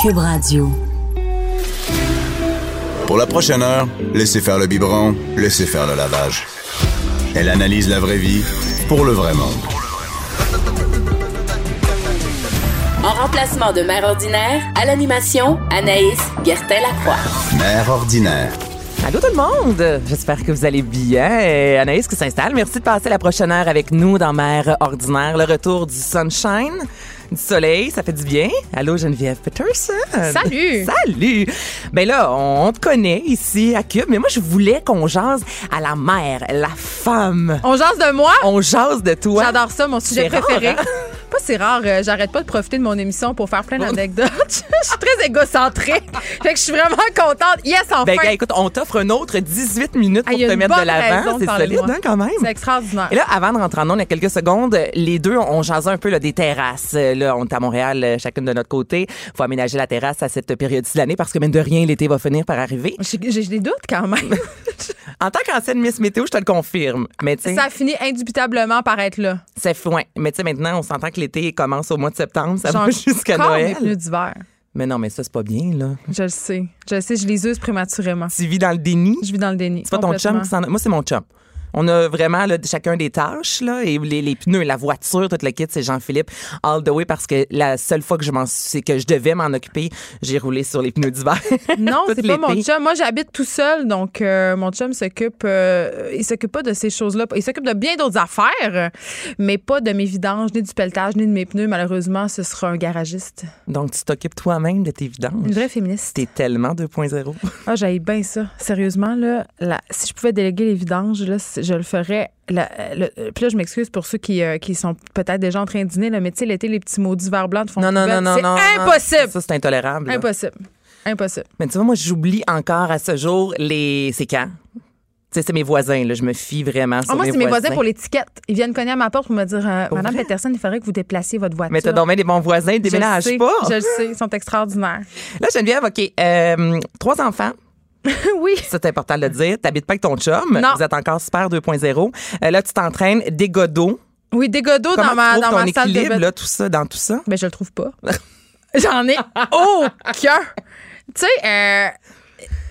Cube Radio. Pour la prochaine heure, laissez faire le biberon, laissez faire le lavage. Elle analyse la vraie vie pour le vrai monde. En remplacement de Mère Ordinaire, à l'animation, Anaïs Gertin-Lacroix. Mère ordinaire. Allô tout le monde! J'espère que vous allez bien. Et Anaïs qui s'installe. Merci de passer la prochaine heure avec nous dans Mère Ordinaire. Le retour du sunshine, du soleil, ça fait du bien. Allô Geneviève Peterson. Salut! Salut! Ben là, on te connaît ici à Cube, mais moi je voulais qu'on jase à la mère, la femme. On jase de moi? On jase de toi. J'adore ça, mon sujet C'est rare, préféré. hein? Pas c'est rare, euh, j'arrête pas de profiter de mon émission pour faire plein d'anecdotes. je suis très égocentrée. fait que je suis vraiment contente. Yes, enfin! Ben écoute, on t'offre un autre 18 minutes Ah, pour te mettre de l'avant. C'est solide, hein, quand même? C'est extraordinaire. Et là, avant de rentrer en ondes, il y a quelques secondes, les deux, on jasait un peu là, des terrasses. Là, on est à Montréal, euh, chacune de notre côté. faut aménager la terrasse à cette période de l'année parce que, même de rien, l'été va finir par arriver. J'ai des doutes quand même. En tant qu'ancienne Miss Météo, je te le confirme. Mais ça finit indubitablement par être là. c'est fou. ouais. Mais tu sais, maintenant, on s'entend que l'été commence au mois de septembre. Ça J'en va jusqu'à Noël. d'hiver. Mais non, mais ça, c'est pas bien, là. Je le sais. Je le sais, je les use prématurément. Tu vis dans le déni? Je vis dans le déni. C'est pas ton chum qui s'en... Moi, c'est mon chum. On a vraiment là, chacun des tâches, là, et les, les pneus, la voiture, tout le kit, c'est Jean-Philippe all the way parce que la seule fois que je m'en c'est que je devais m'en occuper, j'ai roulé sur les pneus d'hiver. Non, c'est pas mon chum. Moi, j'habite tout seul, donc euh, mon chum s'occupe. euh, il s'occupe pas de ces choses-là. Il s'occupe de bien d'autres affaires, mais pas de mes vidanges, ni du pelletage, ni de mes pneus. Malheureusement, ce sera un garagiste. Donc, tu t'occupes toi-même de tes vidanges. Une vraie féministe. T'es tellement 2.0. Ah, j'aille bien ça. Sérieusement, là, si je pouvais déléguer les vidanges, là, c- je le ferais. La- le- puis là, je m'excuse pour ceux qui, euh, qui sont peut-être déjà en train de dîner, là, mais tu sais, l'été, les petits maudits verts blancs de fond Non, non, non, non, C'est non. non. impossible. Ça, c'est intolérable. là. Impossible. Impossible. Mais tu vois, moi, j'oublie encore à ce jour les. C'est quand? Tu sais, c'est mes voisins, là. Je me fie vraiment sur Ah, moi, mes c'est mes voisins. pour l'étiquette. Ils viennent cogner à ma porte pour me dire euh, Madame vrai? Peterson, il faudrait que vous déplaciez votre voiture. Mais t'as donc bien des bons voisins, Je déménage sais, pas. Je le sais, ils sont extraordinaires. Là, Geneviève, OK. euh, trois enfants. oui. C'est important de le dire. T'habites pas avec ton chum. Non. Vous êtes encore super 2.0. Euh, là, tu t'entraînes des godots. Oui, des godots Comment dans ma, tu dans ton ma salle équilibre, là, tout ça, dans tout ça? Mais je le trouve pas. J'en ai aucun. Tu sais, euh,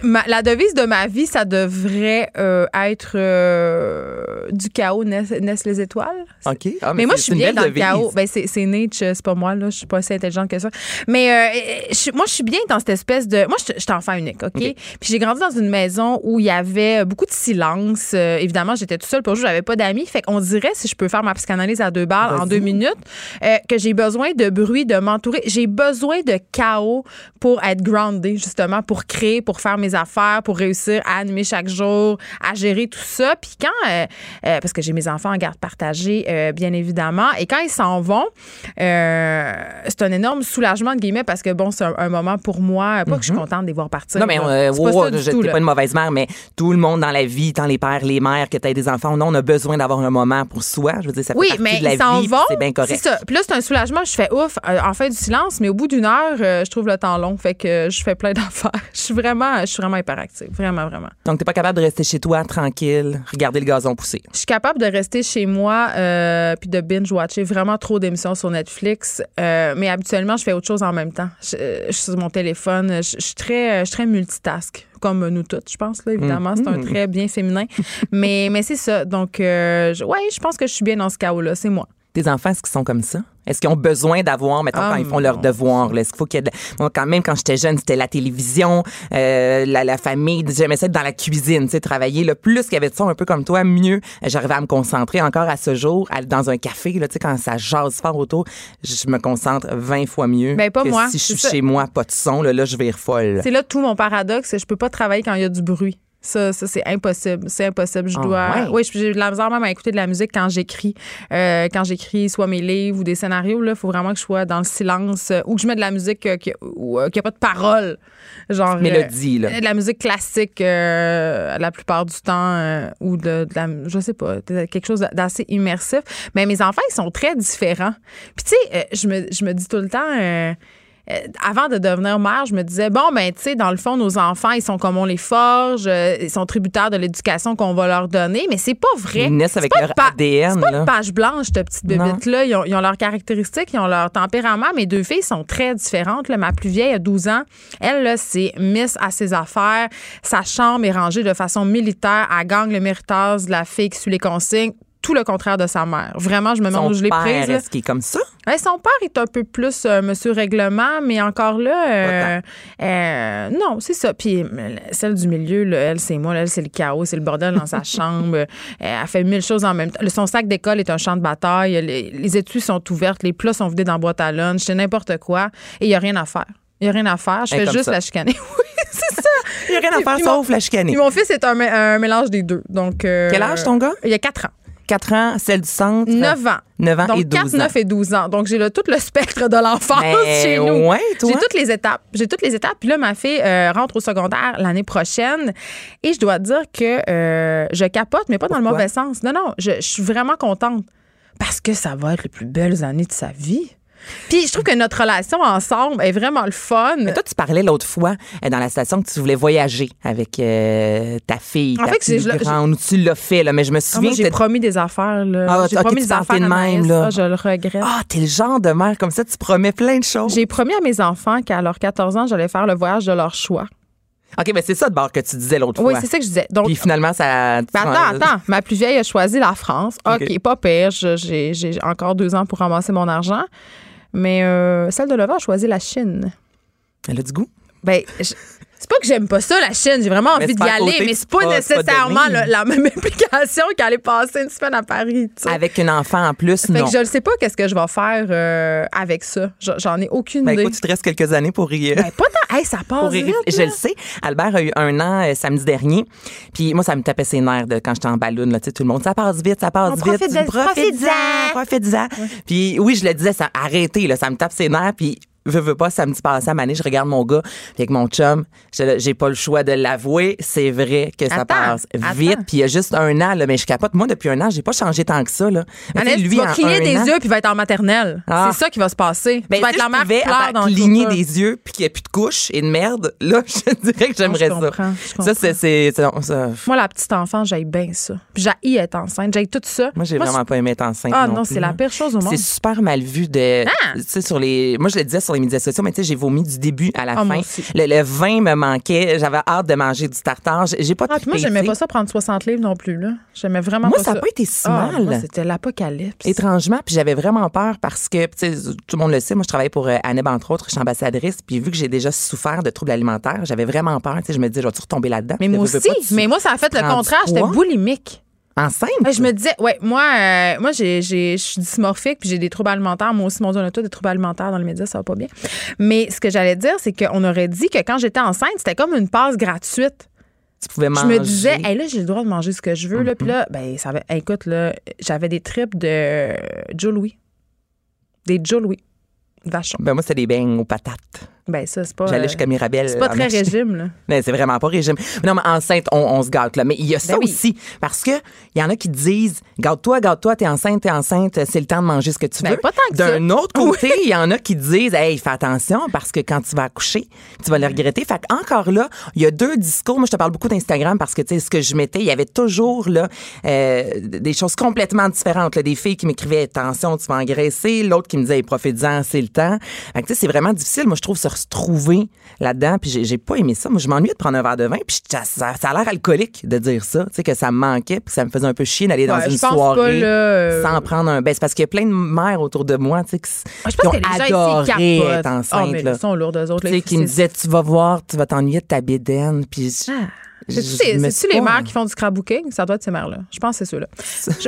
ma- la devise de ma vie, ça devrait euh, être euh, du chaos naissent, naissent les étoiles. OK. Ah, Mais, moi, je suis bien dans le chaos. Ben, c'est, c'est Nietzsche, c'est pas moi, là. Je suis pas aussi intelligente que ça. Mais euh, je moi, je suis bien dans cette espèce de. Moi, je je suis enfant unique, OK? Puis j'ai grandi dans une maison où il y avait beaucoup de silence. Euh, évidemment, j'étais toute seule pour jouer, j'avais pas d'amis. Fait qu'on dirait, si je peux faire ma psychanalyse à deux balles en deux minutes, euh, que j'ai besoin de bruit, de m'entourer. J'ai besoin de chaos pour être grounded, justement, pour créer, pour faire mes affaires, pour réussir à animer chaque jour, à gérer tout ça. Puis quand, euh, euh, parce que j'ai mes enfants en garde partagée, euh, bien évidemment, et quand ils s'en vont, c'est un énorme soulagement de guillemets parce que bon, c'est un, un moment pour moi, pas que je suis contente de les voir partir. Mhm. Non, mais c'est pas wow, je- tout, pas une mauvaise mère, mais tout le monde dans la vie, tant les pères, les mères, que tu des enfants, non, on a besoin d'avoir un moment pour soi. Je veux dire, ça fait Oui, partie mais de la ils s'en vie, c'est bien correct. Ça. Puis là, c'est un soulagement. Je fais ouf, en fin du silence, mais au bout d'une heure, je trouve le temps long. Fait que je fais plein d'affaires. Je suis vraiment, je suis vraiment hyperactive. Vraiment, vraiment. Donc, t'es pas capable de rester chez toi tranquille, regarder le gazon pousser. Je suis capable de rester chez moi euh, puis de binge-watcher vraiment trop d'émissions sur Netflix. Euh, mais habituellement, je fais autre chose en même temps. Je, euh, je suis sur mon téléphone. Je, je suis très, je suis très multitask, comme nous toutes, je pense. Là, évidemment, c'est un trait bien féminin. mais mais c'est ça. Donc, euh, je- ouais, je pense que je suis bien dans ce chaos-là. C'est moi. Tes enfants, est-ce qu'ils sont comme ça? Est-ce qu'ils ont besoin d'avoir, mettons, Ah, quand ils font leurs mon devoirs, est-ce qu'il faut qu'il y ait de Moi, quand même, quand j'étais jeune, c'était la télévision, euh, la, la famille. J'aimais ça être dans la cuisine, tu sais, travailler. Le plus qu'il y avait de ça, un peu comme toi, mieux j'arrivais à me concentrer encore à ce jour. à- dans un café, là, tu sais, quand ça jase fort autour, je me concentre 20 fois mieux. Ben, pas que moi, Si je suis ça. chez moi, pas de son, là, là je vais folle. C'est là tout mon paradoxe. Je peux pas travailler quand il y a du bruit. Ça, ça c'est impossible. C'est impossible. Je Ah, dois. ouais? Oui, j'ai de la misère même à écouter de la musique quand j'écris. Euh, quand j'écris soit mes livres ou des scénarios, il faut vraiment que je sois dans le silence euh, ou que je mette de la musique euh, qui n'a pas de parole. Genre. euh, Mélodie, là. de la musique classique euh, la plupart du temps euh, ou de, de la je sais pas quelque chose d'assez immersif mais mes enfants ils sont très différents puis tu sais euh, je me je me dis tout le temps euh, avant de devenir mère, je me disais, bon, ben, tu sais, dans le fond, nos enfants, ils sont comme on les forge, euh, ils sont tributaires de l'éducation qu'on va leur donner, mais c'est pas vrai. Ils naissent avec leur ADN, C'est pas là. une page blanche, cette petite Non. bébête-là. Ils ont, ils ont leurs caractéristiques, ils ont leur tempérament. Mes deux filles sont très différentes. là. Ma plus vieille a 12 ans. Elle, là, c'est Miss à ses affaires. Sa chambre est rangée de façon militaire. Elle gagne le méritage de la fille qui suit les consignes. Tout le contraire de sa mère. Vraiment, je me demande Son où je l'ai prise. est-ce qu'il est comme ça? Ouais, son père est un peu plus euh, monsieur règlement, mais encore là, euh, euh, non, c'est ça. Puis celle du milieu, là, elle, c'est moi, là, elle, c'est le chaos, c'est le bordel dans sa chambre. Elle fait mille choses en même temps. Son sac d'école est un champ de bataille. Les, les études sont ouvertes, les plats sont vidés dans la boîte à lunch, c'est n'importe quoi. Et il n'y a rien à faire. Il n'y a rien à faire. Je fais juste ça. la chicaner. oui, c'est ça. Il n'y a rien à faire Puis mon- sauf la chicaner. Puis mon fils est un, mé- un mélange des deux. Donc, Quel âge ton gars? Il a 4 ans. 4 ans, celle du centre. 9 ans. 9 ans Donc, et 12 4, ans. 9 et 12 ans. Donc, j'ai là, tout le spectre de l'enfance Ben, chez nous. ouais. J'ai toutes les étapes. J'ai toutes les étapes. Puis là, ma fille euh, rentre au secondaire l'année prochaine. Et je dois dire que euh, je capote, mais pas dans le mauvais sens. Non, non, je, je suis vraiment contente. Parce que ça va être les plus belles années de sa vie. Puis je trouve que notre relation ensemble est vraiment le fun. Mais toi, tu parlais l'autre fois euh, dans la station que tu voulais voyager avec euh, ta fille, En ta fait, plus je grande, ou tu l'as fait, là, mais je me Ah, souviens moi, j'ai promis des affaires. Là. Ah, j'ai ok, promis tu des affaires de même, là? Ah, je le regrette. Ah, t'es le genre de mère comme ça, tu promets plein de choses. J'ai promis à mes enfants qu'à leurs 14 ans, j'allais faire le voyage de leur choix. OK, mais c'est ça de bord que tu disais l'autre Oui, fois. c'est ça que je disais. Donc, Puis finalement, ça. Ben attends, attends. Ma plus vieille a choisi la France. OK, pas pire. Je- J'ai j'ai encore deux ans pour ramasser mon argent. Mais euh, celle de Leva a choisi la Chine. Elle a du goût? Ben, c'est pas que j'aime pas ça, la Chine. J'ai vraiment Mais envie d'y aller, mais c'est pas, pas- nécessairement la même implication qu'aller passer une semaine à Paris. Avec un enfant en plus, Fait non. que je ne sais pas qu'est-ce que je vais faire euh, avec ça. Je- J'en ai aucune Ben idée. écoute, tu te restes quelques années pour y. Ben, pas tant. Hey, ça passe vite. Je le sais. Albert a eu un an euh, samedi dernier. Puis moi, ça me tapait ses nerfs de, quand j'étais en ballon. Là, tu sais, tout le monde, ça passe vite, ça passe On vite. profite-en, Profite-en, profite-en. Puis oui, je le disais, ça arrêtez, là, ça me tape ses nerfs. Puis veux, veux pas, samedi passé à Mané, je regarde mon gars, puis avec mon chum, j'ai pas le choix de l'avouer, c'est vrai que ça Attends, passe vite. Puis il y a juste un an, là, mais je capote. Moi, depuis un an, j'ai pas changé tant que ça. Là. Sais, Anaïs, tu vas cligner des an- yeux puis va être en maternelle. Ah. C'est ça qui va se passer. Ben, tu vas être la mère qui dans cligner des yeux puis qu'il n'y ait plus de couches et de merde, là, je dirais que j'aimerais ça. Ça, c'est. Moi, la petite enfant, j'aille bien ça. Puis j'haïs être enceinte. J'aille tout ça. Moi, j'ai vraiment pas aimé être enceinte. Ah non, c'est la pire chose au monde. C'est super mal vu de. Ah! Tu sais, sur les. Moi, je le disais sur les médias sociaux, mais tu sais, j'ai vomi du début à la Ah, moi fin. Le, le vin me manquait. J'avais hâte de manger du tartare. J'ai pas Ah, moi, j'aimais pas ça prendre 60 livres non plus. là. J'aimais vraiment Moi, pas ça ça. a pas été si Ah, mal. moi, c'était l'apocalypse. Étrangement, puis j'avais vraiment peur parce que, tu sais, tout le monde le sait, moi je travaille pour euh, Anneb, entre autres, je suis ambassadrice, puis vu que j'ai déjà souffert de troubles alimentaires, j'avais vraiment peur, tu sais, je me disais, je vais-tu retomber là-dedans? Mais moi aussi. pas, Mais moi, ça a fait le contraire. J'étais boulimique. Enceinte? Ouais, je me disais, ouais, moi, euh, moi j'ai, je suis dysmorphique puis j'ai des troubles alimentaires. Moi aussi, mon Dieu, on a tous des troubles alimentaires dans les médias, ça va pas bien. Mais ce que j'allais dire, c'est qu'on aurait dit que quand j'étais enceinte, c'était comme une passe gratuite. Tu pouvais Je manger. me disais, hey, là, j'ai le droit de manger ce que je veux. Là, puis là, ben, ça va, écoute, là, j'avais des tripes de Joe Louis. Des Joe Louis. Vachon. Ben moi, c'était des beignes aux patates. Ben, ça, c'est pas. J'allais euh, jusqu'à Mirabelle. c'est pas très acheter. régime, là. Mais c'est vraiment pas régime. Non, mais enceinte, on, on se gâte, là. Mais il y a ça Ben oui. aussi. Parce que il y en a qui disent, gâte-toi, gâte-toi, t'es enceinte, t'es enceinte, c'est le temps de manger ce que tu Ben, veux. pas tant que ça. D'un autre côté, il y en a qui disent, hey, fais attention parce que quand tu vas accoucher, tu vas le regretter. Fait encore là, il y a deux discours. Moi, je te parle beaucoup d'Instagram parce que, tu sais, ce que je mettais, il y avait toujours, là, euh, des choses complètement différentes. là. Des filles qui m'écrivaient, attention, tu vas engraisser. L'autre qui me disait, hey, profite-en, c'est le temps. Fait que, tu sais, c'est vraiment difficile, moi, je trouve, retrouver là-dedans. Puis j'ai, j'ai pas aimé ça. Moi, je m'ennuyais de prendre un verre de vin. Puis ça, ça, ça a l'air alcoolique de dire ça. Tu sais, que ça me manquait. Puis ça me faisait un peu chier d'aller dans Ouais, une soirée euh, sans prendre un. Ben, c'est parce qu'il y a plein de mères autour de moi, tu sais, qui, qui ont que adoré être Ah, enceinte. mais là. ils sont lourds, eux autres. Tu sais, qui me disaient, tu vas voir, tu vas t'ennuyer de ta bédaine. Puis Ah. C'est-tu les mères qui font du scrapbooking? Ça doit être ces mères-là. Je pense que c'est ceux-là.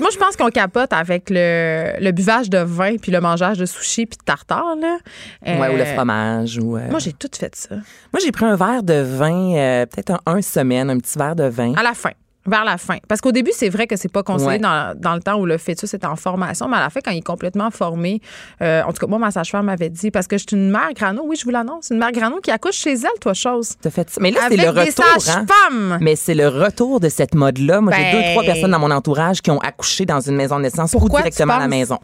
Moi, je pense qu'on capote avec le, le buvage de vin puis le mangeage de sushi puis de tartare. Là. Ouais, ou le Euh, fromage. Ou, euh, Moi, j'ai tout fait ça. Moi, j'ai pris un verre de vin, euh, peut-être un, un semaine, un petit verre de vin. À la fin. Vers la fin. Parce qu'au début, c'est vrai que c'est pas conseillé Ouais. dans, dans le temps où le fœtus est en formation, mais à la fin, quand il est complètement formé, euh, en tout cas, moi, ma sage-femme m'avait dit, parce que je suis une mère grano, oui, je vous l'annonce, une mère grano qui accouche chez elle, toi, chose. T'as fait ça. Mais là, c'est le retour. hein. Mais c'est le retour de cette mode-là. Moi, j'ai Ben- deux, trois personnes dans mon entourage qui ont accouché dans une maison de naissance ou Pourquoi directement à la maison.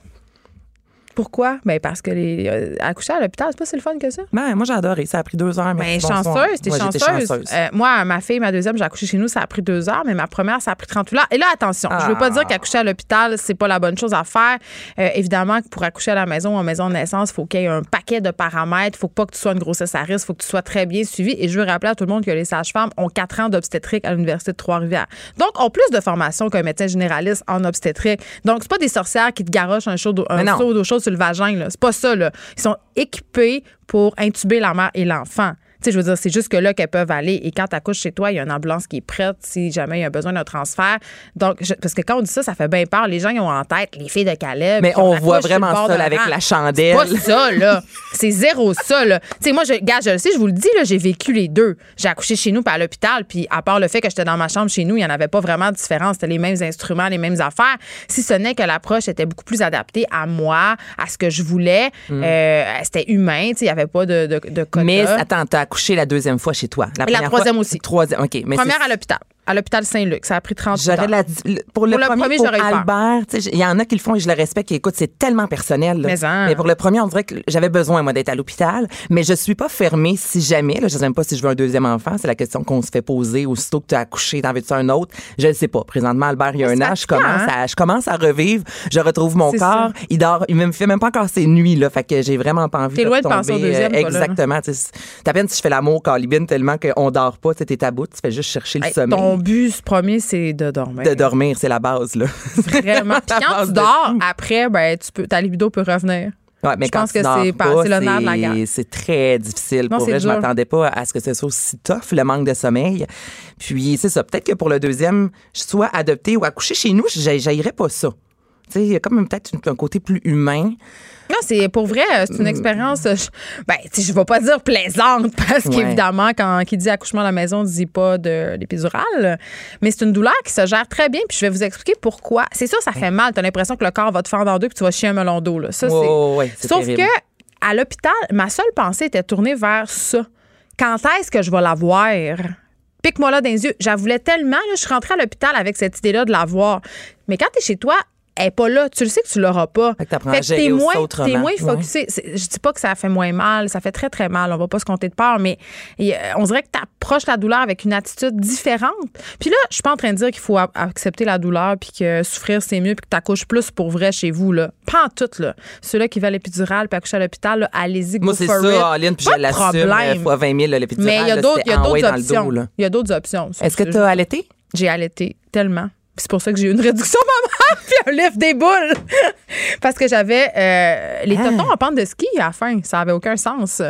Pourquoi? Ben parce que les euh, accoucher à l'hôpital, c'est pas si le fun que ça. Ben, moi, j'ai adoré. Ça a pris deux heures. Ben, merci, bonsoir. chanceuse, t'es j'étais chanceuse. Euh, moi, ma fille, ma deuxième, j'ai accouché chez nous, ça a pris deux heures, mais ma première, ça a pris 38 heures. Et là, attention, je veux pas Ah. dire qu'accoucher à l'hôpital, c'est pas la bonne chose à faire. Euh, évidemment que pour accoucher à la maison ou en maison de naissance, il faut qu'il y ait un paquet de paramètres. Il faut pas que tu sois une grossesse à risque, il faut que tu sois très bien suivi. Et je veux rappeler à tout le monde que les sages-femmes ont quatre ans d'obstétrique à l'Université de Trois-Rivières. Donc, ont plus de formation qu'un médecin généraliste en obstétrique. Donc, c'est pas des sorcières qui te garochent un, chaud un Mais seau d'eau chaude le vagin. C'est pas ça. Ils sont équipés pour intuber la mère et l'enfant. Tu sais, je veux dire, c'est juste que là qu'elles peuvent aller. Et quand tu accouches chez toi, il y a une ambulance qui est prête si jamais il y a besoin d'un transfert. Donc, je- parce que quand on dit ça, ça fait bien peur. Les gens, ils ont en tête les filles de Calais. Mais on voit vraiment ça avec la chandelle. C'est pas ça, là. C'est zéro ça, là. Tu sais, moi, je, gars, je le sais, je vous le dis, là, j'ai vécu les deux. J'ai accouché chez nous, à l'hôpital, puis à part le fait que j'étais dans ma chambre chez nous, il n'y en avait pas vraiment de différence. C'était les mêmes instruments, les mêmes affaires. Si ce n'est que l'approche était beaucoup plus adaptée à moi, à ce que je voulais. Euh, c'était humain, tu sais, il n'y avait pas de, de, de. Mm. Mais attends, accouché la deuxième fois chez toi. Et la première troisième fois- aussi. Troisième, OK. Mais Première à l'hôpital. À l'hôpital Saint-Luc. Ça a pris 30 J'aurais heures. la, le- pour le Pour le premier, premier, pour. Albert, il y en a qui le font et je le respecte. Et écoute, c'est tellement personnel. là. Mais hein. pour le premier, on dirait que j'avais besoin, moi, d'être à l'hôpital. Mais je suis pas fermée si jamais, là, je sais même pas si je veux un deuxième enfant. C'est la question qu'on se fait poser. Aussitôt que tu as accouché, t'en veux-tu un autre? Je ne sais pas. Présentement, Albert, il y a Mais un an, je commence, hein? à, je commence à revivre. Je retrouve mon corps. ça. Il dort, il me fait même pas encore ses nuits, là. Fait que j'ai vraiment pas envie de loin de penser au deuxième. Exactement. à peine si je fais l'amour, Calibine, tellement qu'on dort pas. T'es à bout. Tu fais juste chercher le Hey, sommeil. Ton but ce premier, c'est de dormir. De dormir, c'est la base, là. Vraiment. Puis quand tu dors, après, ben, tu peux, ta libido peut revenir. Ouais, mais Je quand pense tu que dors c'est pas- pas, c'est le nerf de la guerre. c'est- très difficile. Non, pour vrai, je dur. m'attendais pas à ce que ce soit aussi tough, le manque de sommeil. Puis, c'est ça. Peut-être que pour le deuxième, je sois adoptée ou accouchée chez nous, j'ai- j'haïrais pas ça. Tu sais, il y a comme peut-être un côté plus humain. Non, c'est pour vrai, euh, Mm. c'est une expérience, euh, je, ben, je vais pas dire plaisante, parce Ouais. qu'évidemment, quand qui dit accouchement à la maison, ne dit pas de l'épidurale. Mais c'est une douleur qui se gère très bien, puis je vais vous expliquer pourquoi. C'est sûr, ça fait mal. Tu as l'impression que le corps va te fendre en deux, puis tu vas chier un melon d'eau. Là. Ça, ouais, Sauf terrible. que à l'hôpital, ma seule pensée était tournée vers ça. Quand est-ce que je vais l'avoir? Pique-moi là dans les yeux. J'en voulais tellement. Là, je suis rentrée à l'hôpital avec cette idée-là de l'avoir. Mais quand tu es chez toi, elle est pas là. Tu le sais que tu l'auras pas. Fait que t'apprends à t'es moins, t'es moins Ouais. focusé. C'est- Je dis pas que ça fait moins mal. Ça fait très, très mal. On va pas se compter de peur, mais on dirait que tu approches la douleur avec une attitude différente. Puis là, je suis pas en train de dire qu'il faut accepter la douleur puis que souffrir, c'est mieux puis que tu accouches plus pour vrai chez vous. Là. Pas en tout. Là. Ceux-là qui veulent l'épidurale puis accoucher à l'hôpital, allez-y, Moi, c'est ça, Aline, puis Pas je de l'assume. problème. euh, fois 20 000, là, l'épidurale, Mais il y a d'autres en options. Il y a d'autres options. Est-ce que tu as allaité? J'ai allaité tellement. C'est pour ça que j'ai eu une réduction maman puis un lift des boules. Parce que j'avais euh, les Ah. totons en pente de ski à la fin. Ça avait aucun sens.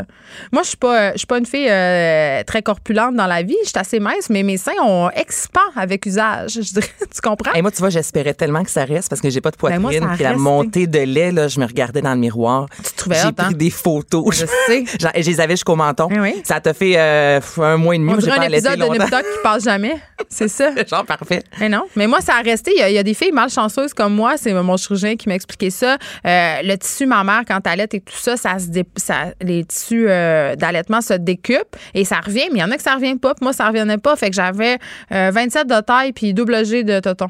Moi, je suis pas, je suis pas une fille euh, très corpulente dans la vie. Je suis assez mince, mais mes seins ont expand avec usage. Je dirais, tu comprends? Et moi, tu vois, j'espérais tellement que ça reste parce que j'ai pas de Ben, poitrine. moi, puis la montée de lait, là, je me regardais dans le miroir. Tu te trouvais J'ai hot, pris hein? des photos. Je sais. Je les avais jusqu'au menton. Eh oui. Ça t'a fait euh, un mois et demi. On dirait un épisode de qui passe jamais. C'est ça. Genre parfait. Mais non. Mais moi, ça a resté. Il y a, il y a des filles malchanceuses comme moi. C'est mon chirurgien qui m'a expliqué ça. Euh, le tissu mammaire, quand t'allaites et tout ça, ça se dé- ça, les tissus euh, d'allaitement se décupent et ça revient. Mais il y en a que ça revient pas. Puis moi, ça revenait pas. Fait que j'avais euh, 27 de taille puis double G de tonton.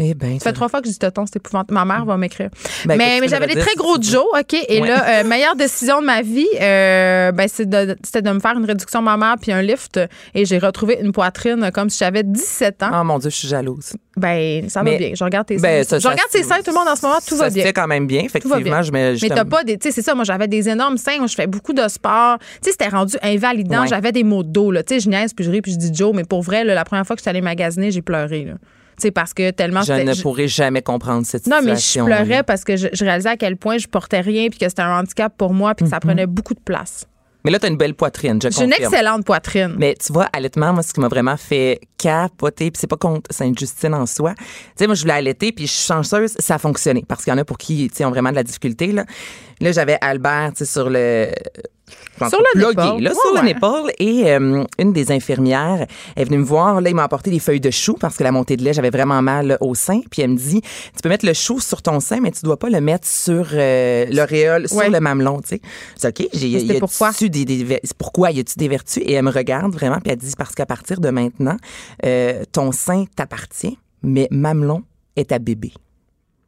Eh ben, Ça fait trois fois que je dis tonton, c'est épouvantable. Ma mère va m'écrire. Ben, mais j'avais des très gros. Joe, OK? Et Ouais. là, euh, meilleure décision de ma vie, euh, ben, c'est de, c'était de me faire une réduction mammaire puis un lift. Et j'ai retrouvé une poitrine comme si j'avais 17 ans. Oh mon Dieu, je suis jalouse. Ben, ça va bien. Je regarde tes Ben, seins. ça- je ça- regarde tes seins, tout le monde en ce moment, tout ça va se bien. fait quand même bien. Effectivement, bien. je me. Mais t'as pas des. Tu sais, c'est ça. Moi, j'avais des énormes seins. Je fais beaucoup de sport. Tu sais, c'était rendu invalidant. Ouais. J'avais des maux de dos, là. Tu sais, je niaise, puis je ris, puis je dis Joe. Mais pour vrai, là, la première fois que je suis allée magasiner, j'ai pleuré, là. Sais, parce que tellement Je ne pourrais jamais comprendre cette Non, mais je situation. pleurais parce que je, je réalisais à quel point je portais rien, puis que c'était un handicap pour moi, puis que ça prenait beaucoup de place. Mais là, tu as une belle poitrine, je J'ai une excellente poitrine. Mais tu vois, allaitement, moi, ce qui m'a vraiment fait capoter, puis c'est pas contre Sainte-Justine en soi. Tu sais, moi, je voulais allaiter, puis je suis chanceuse, ça a fonctionné. Parce qu'il y en a pour qui, tu sais, ont vraiment de la difficulté, là. Là, j'avais Albert, tu sais, sur le... Sur le nipple. là, Ouais, sur le ouais. nipple. Et euh, une des infirmières est venue me voir. Là, il m'a apporté des feuilles de chou parce que la montée de lait, j'avais vraiment mal au sein. Puis elle me dit, tu peux mettre le chou sur ton sein, mais tu dois pas le mettre sur euh, l'auréole, Ouais. sur le mamelon, tu sais. C'est OK. J'ai, pourquoi? des, des, pourquoi? Y a-tu des vertus? Et elle me regarde vraiment, puis elle dit, parce qu'à partir de maintenant, euh, ton sein t'appartient, mais mamelon est à bébé.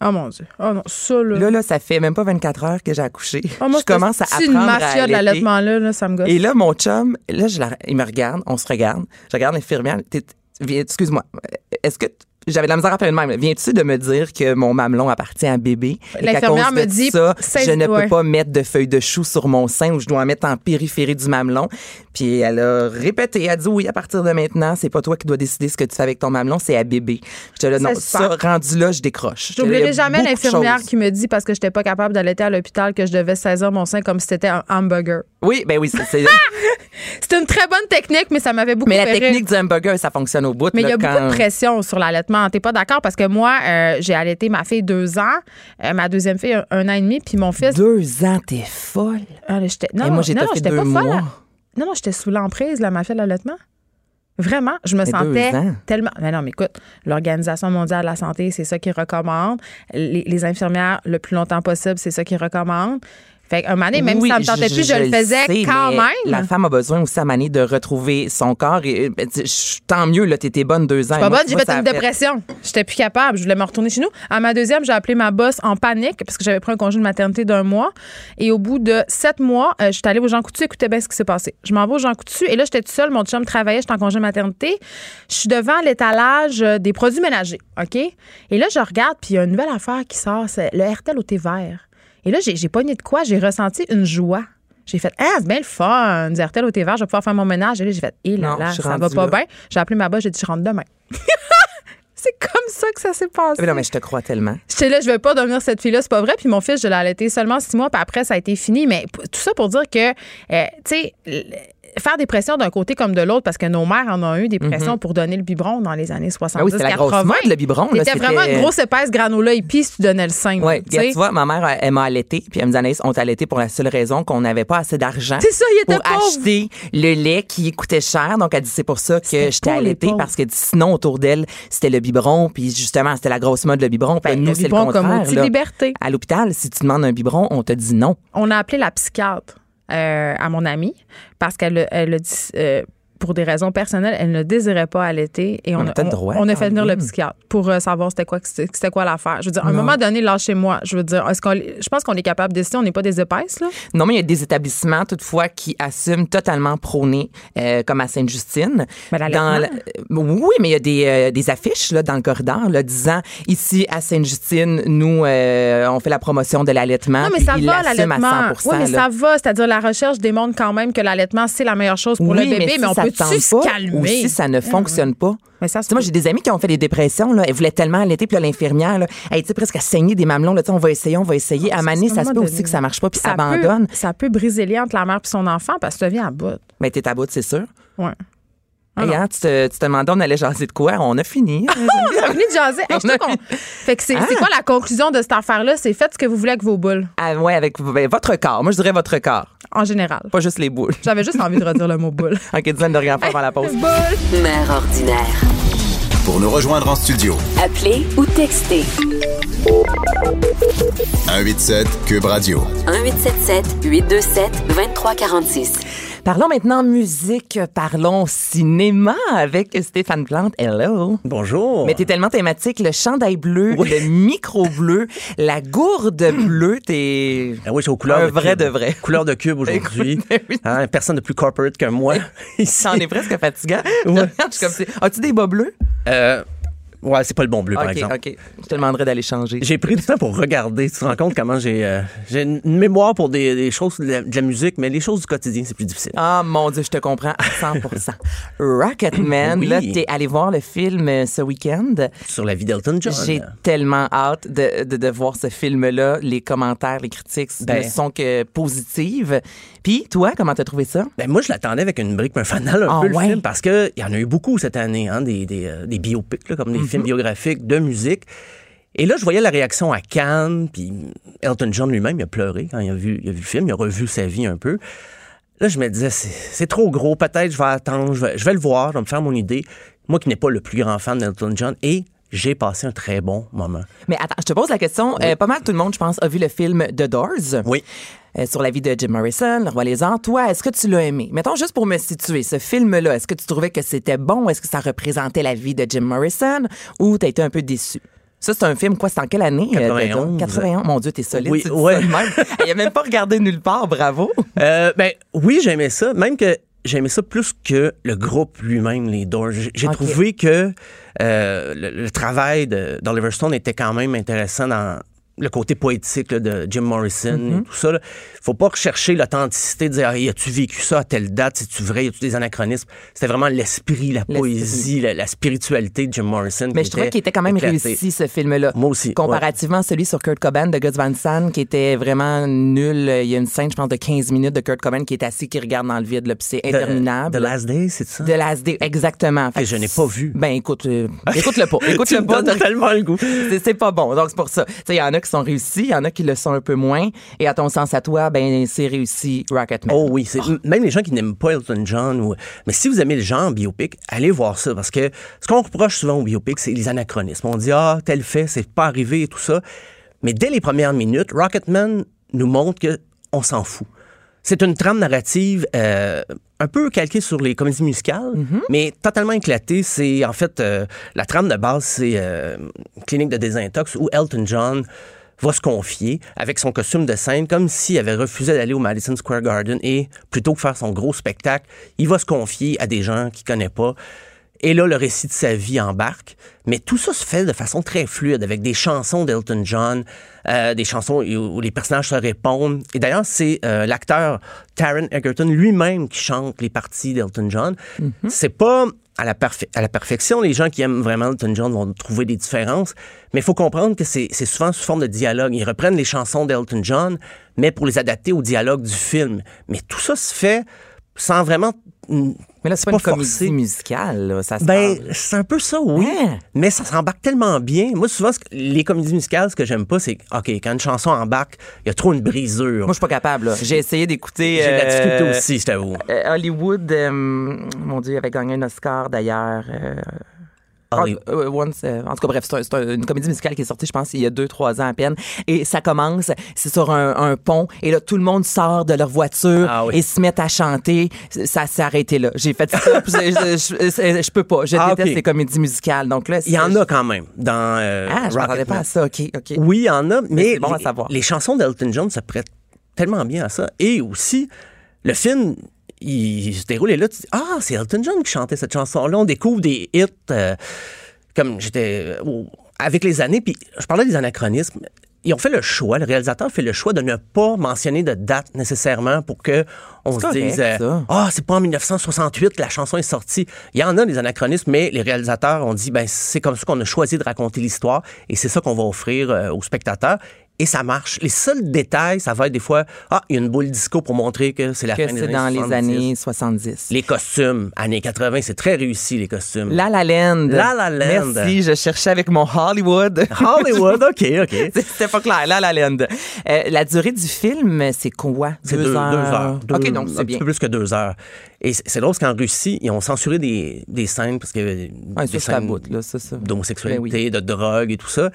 Oh mon Dieu. Oh non, ça, là. Là, là, ça fait même pas 24 heures que j'ai accouché. Oh, moi, je commence à c'est apprendre une à mafia de allaiter. l'allaitement, là, là, ça me gosse. Et là, mon chum, là, je la- il me regarde, on se regarde. Je regarde l'infirmière. Excuse-moi, est-ce que t- j'avais la misère à faire une même. Viens-tu de me dire que mon mamelon appartient à bébé? L'infirmière me dit, ça, je ne ouais. peux pas mettre de feuilles de chou sur mon sein ou je dois en mettre en périphérie du mamelon? Puis elle a répété, elle a dit oui, à partir de maintenant, c'est pas toi qui dois décider ce que tu fais avec ton mamelon, c'est à bébé. J'étais là, non, C'est ça, rendu là, je décroche. J'oublierai jamais l'infirmière qui me dit, parce que j'étais pas capable d'allaiter à l'hôpital, que je devais saisir mon sein comme si c'était un hamburger. Oui, ben oui, c'est- c'est. Une très bonne technique, mais ça m'avait beaucoup mais la rire. technique du hamburger, ça fonctionne au bout. Mais il y a beaucoup de pression sur l'allaitement. T'es pas d'accord? Parce que moi, euh, j'ai allaité ma fille deux ans, euh, ma deuxième fille un, un an et demi, puis mon fils. Deux ans, t'es folle. Ah, là, non, Et moi, j'ai non, non, j'étais pas folle. Non, non, j'étais sous l'emprise, la mafia de l'allaitement. Vraiment, je me Mais sentais tellement. Mais non, mais écoute, l'Organisation mondiale de la santé, c'est ça qu'ils recommande. Les, les infirmières, le plus longtemps possible, c'est ça qu'ils recommandent. Fait qu'un moment donné, même Oui, si ça me tentait plus, je, le faisais sais, quand même. La femme a besoin aussi à Mané de retrouver son corps. Et, ben, tu- je- tant mieux, là, t'étais bonne deux ans. Pas bonne, j'ai fait une dépression. J'étais plus capable. Je voulais me retourner chez nous. À ma deuxième, j'ai appelé ma boss en panique parce que j'avais pris un congé de maternité d'un mois. Et au bout de sept mois, euh, je suis allée au Jean Coutu. Écoutez bien ce qui s'est passé. Je m'en vais au Jean Coutu et là, j'étais toute seule. Mon chum travaillait. J'étais en congé de maternité. Je suis devant l'étalage euh, des produits ménagers. OK? Et là, je regarde, puis il y a une nouvelle affaire qui sort. C'est le RTL au thé vert. Et là, j'ai pogné de quoi? J'ai ressenti une joie. J'ai fait, ah, c'est bien le fun, du RTL au thé vert, je vais pouvoir faire mon ménage. Et là, j'ai fait, hé là Non, là, suis ça va pas là. bien. J'ai appelé ma boss, j'ai dit, je rentre demain. c'est comme ça que ça s'est passé. Mais non, mais je te crois tellement. J'étais là, je vais pas devenir cette fille-là, c'est pas vrai. Puis mon fils, je l'ai allaité seulement six mois, puis après, ça a été fini. Mais tout ça pour dire que, euh, tu sais, faire des pressions d'un côté comme de l'autre, parce que nos mères en ont eu des pressions pour donner le biberon dans les années 70 Mhm. Ah oui, c'était la grosse 80. mode, le biberon, C'était vraiment une grosse épaisse granola épice si tu donnais le sein. Oui, tu vois, ma mère, elle, elle m'a allaité, puis elle me Anaïs, on t'a allaité pour la seule raison qu'on n'avait pas assez d'argent. C'est ça, il était pour pauvre. acheter le lait qui coûtait cher. Donc, elle dit, c'est pour ça que j'étais allaitée, parce que sinon, autour d'elle, c'était le biberon, puis justement, c'était la grosse mode, le biberon. Puis Ben, nous, le c'est le biberon comme outil de liberté. À l'hôpital, si tu demandes un biberon, on te dit non. on a appelé la psychiatre euh, à mon amie parce qu'elle elle a dit euh, pour des raisons personnelles, elle ne désirait pas allaiter et on, On a a, peut-être on- droit, on a fait venir le psychiatre pour euh, savoir c'était quoi c'était quoi l'affaire. Je veux dire, à un moment donné, lâchez-moi. Je veux dire, est-ce qu'on, je pense qu'on est capable de décider, on n'est pas des épaisses là. Non, mais il y a des établissements, toutefois, qui assument totalement prôner, euh, comme à Sainte-Justine. Mais. Dans la- euh, oui, mais il y a des, euh, des affiches là, dans le corridor là, disant ici à Sainte-Justine, nous, euh, on fait la promotion de l'allaitement. Non, mais ça va, l'allaitement. 100 Oui, mais là. ça va. C'est-à-dire, la recherche démontre quand même que l'allaitement, c'est la meilleure chose pour oui, le bébé, si mais, on ça se pas, calmer? Ou si ça ne fonctionne pas? Mais ça, Tu moi, j'ai des amis qui ont fait des dépressions. Là. Elles voulaient tellement allaiter, puis l'infirmière, elle était presque à saigner des mamelons. Là, Tu on va essayer, on va essayer. À Mané, À un ça se peut aussi que ça marche pas, puis ça abandonne. Peut, ça peut briser les liens entre la mère et son enfant parce que ça vient à bout. Mais t'es à bout, c'est sûr. Ouais. Ah Hey, hein, tu, te, tu te demandais, on allait jaser de quoi? On a fini. On a fini de jaser. Hey, je On Fait que c'est Ah. quoi la conclusion de cette affaire-là? C'est faites ce que vous voulez avec vos boules, Ah, ouais, avec ben, votre corps. Moi, je dirais votre corps. En général. Pas juste les boules. J'avais juste envie de redire le mot boule. OK, dizaine de rien faire avant la pause. Mère ordinaire. Pour nous rejoindre en studio, Appelez ou textez 187 Cube Radio. 1877 827 2346. Parlons maintenant musique, parlons cinéma avec Stéphane Plante. Hello. Bonjour. Mais t'es tellement thématique, le chandail bleu, Oui. le micro bleu, la gourde bleue, t'es Ah oui, aux couleurs un de vrai cube. de vrai. Couleur de cube aujourd'hui. Oui. Hein, personne de plus corporate que moi. C'en est presque fatigant. Ouais. Je suis comme, as-tu des bas bleus? Euh, Ouais, c'est pas le bon bleu, par exemple. OK. Je te demanderais d'aller changer. J'ai pris du temps pour regarder. Tu te rends compte comment j'ai euh, j'ai une mémoire pour des, des choses de la, de la musique, mais les choses du quotidien, c'est plus difficile. Ah, mon Dieu, je te comprends à 100 Rocketman, Oui. là, t'es allé voir le film euh, ce week-end. Sur la vie d'Elton John. J'ai tellement hâte de, de, de voir ce film-là. Les commentaires, les critiques Ben. ne sont que positives. Puis, toi, comment t'as trouvé ça? Ben, moi, je l'attendais avec une brique, un fanal un Ah, peu, le ouais? film, parce qu'il y en a eu beaucoup cette année, hein, des, des, euh, des biopics, là, comme des Films biographiques de musique. Et là, je voyais la réaction à Cannes, puis Elton John lui-même, il a pleuré quand il a, vu, il a vu le film, il a revu sa vie un peu. Là, je me disais, c'est trop gros, peut-être je vais attendre, je vais, je vais le voir, je vais me faire mon idée. Moi qui n'ai pas le plus grand fan d'Elton John, et j'ai passé un très bon moment. Mais attends, je te pose la question. Euh, pas mal tout le monde, je pense, a vu le film The Doors. Oui. Euh, sur la vie de Jim Morrison, Le Roi les Arts. Toi, est-ce que tu l'as aimé? Mettons juste pour me situer, ce film-là, est-ce que tu trouvais que c'était bon? Est-ce que ça représentait la vie de Jim Morrison? Ou t'as été un peu déçu? Ça, c'est un film, quoi? C'est en quelle année? euh, 91. 81. Mon Dieu, t'es solide. Oui, ouais. même. Il a même pas regardé nulle part, bravo. Euh, ben oui, j'aimais ça. Même que j'aimais ça plus que le groupe lui-même, les Doors. J'ai trouvé que euh, le, le travail d'Oliver Stone était quand même intéressant dans le côté poétique là, de Jim Morrison et tout ça. là. Faut pas rechercher l'authenticité, dire ah, as-tu vécu ça à telle date, c'est-tu vrai, y a-tu des anachronismes? C'était vraiment l'esprit, la poésie, la, la spiritualité de Jim Morrison. Mais je trouvais qu'il était quand même éclaté. réussi, ce film-là. Moi aussi, Comparativement à celui sur Kurt Cobain de Gus Van Sant, qui était vraiment nul. Il y a une scène, je pense, de 15 minutes de Kurt Cobain qui est assis, qui regarde dans le vide, puis c'est The- interminable. The Last Day, c'est ça? De Last Day, exactement. Fait que je n'ai pas vu. Ben écoute, euh, écoute-le pas. Tu Écoute-le me pas. tellement le goût. C'est- pas bon. Donc, c'est pour ça. Il y en a qui sont réussis, il y en a qui le sont un peu moins. Et à ton sens, à toi, ben, c'est réussi Rocketman. Oh oui, c'est même les gens qui n'aiment pas Elton John ou mais si vous aimez le genre biopic, allez voir ça parce que ce qu'on reproche souvent au biopic, c'est les anachronismes. On dit ah, tel fait, c'est pas arrivé et tout ça. Mais dès les premières minutes, Rocketman nous montre que on s'en fout. C'est une trame narrative euh, un peu calquée sur les comédies musicales, mais totalement éclatée. C'est en fait euh, la trame de base, c'est euh, une clinique de désintox où Elton John va se confier avec son costume de scène comme s'il avait refusé d'aller au Madison Square Garden et plutôt que faire son gros spectacle, il va se confier à des gens qu'il connaît pas. Et là, le récit de sa vie embarque. Mais tout ça se fait de façon très fluide, avec des chansons d'Elton John, euh, des chansons où, les personnages se répondent. Et d'ailleurs, c'est euh, l'acteur Taron Egerton lui-même qui chante les parties d'Elton John. C'est pas à la, à la perfection. Les gens qui aiment vraiment Elton John vont trouver des différences. Mais il faut comprendre que c'est c'est souvent sous forme de dialogue. Ils reprennent les chansons d'Elton John, mais pour les adapter au dialogue du film. Mais tout ça se fait sans vraiment... Mais là, c'est pas, une comédie forcé. musicale, là. Ça se Ben, c'est un peu ça, oui. Hein? Mais ça s'embarque tellement bien. Moi, souvent, ce que- les comédies musicales, ce que j'aime pas, c'est OK, quand une chanson embarque, il y a trop une brisure. Moi, je suis pas capable. J'ai essayé d'écouter. J'ai la euh, difficulté aussi, je t'avoue. euh, Hollywood, euh, mon Dieu, avait gagné un Oscar d'ailleurs. Ah, euh, Once, euh, en tout cas, bref, c'est un- c'est un- une comédie musicale qui est sortie, je pense, il y a deux, trois ans à peine. Et ça commence, c'est sur un, un pont, et là, tout le monde sort de leur voiture Ah oui. et se met à chanter. Ça s'est arrêté là. J'ai fait ça, je, je, peux pas. Je Ah, déteste ok. les comédies musicales. Donc là, Il y en a quand même dans euh, Ah, je m'attendais pas à ça. OK, OK. Oui, il y en a, mais, bon à les, savoir. les chansons d'Elton John se prêtent tellement bien à ça. Et aussi, le film, il se déroule et là, tu dis, ah, c'est Elton John qui chantait cette chanson-là. On découvre des hits euh, comme j'étais euh, avec les années. Puis je parlais des anachronismes. Ils ont fait le choix, le réalisateur fait le choix de ne pas mentionner de date nécessairement pour que on se dise euh, ah c'est pas en 1968 que la chanson est sortie. Il y en a des anachronismes, mais les réalisateurs ont dit ben c'est comme ça qu'on a choisi de raconter l'histoire et c'est ça qu'on va offrir euh, aux spectateurs. Et ça marche. Les seuls détails, ça va être des fois, ah, il y a une boule disco pour montrer que c'est la Que fin des c'est années dans les 70. années 70. Les costumes, années 80, c'est très réussi, les costumes. La La Land. La La Land. Merci, je cherchais avec mon Hollywood. Hollywood, OK, OK. C'était pas clair, La La Land. Euh, la durée du film, c'est quoi? C'est deux, deux heures? Deux- OK, donc un c'est bien. peu plus que deux heures. Et c'est drôle parce qu'en Russie, ils ont censuré des, des scènes parce que Ouais, des ça, scènes d'homosexualité, Ben oui. de drogue et tout ça.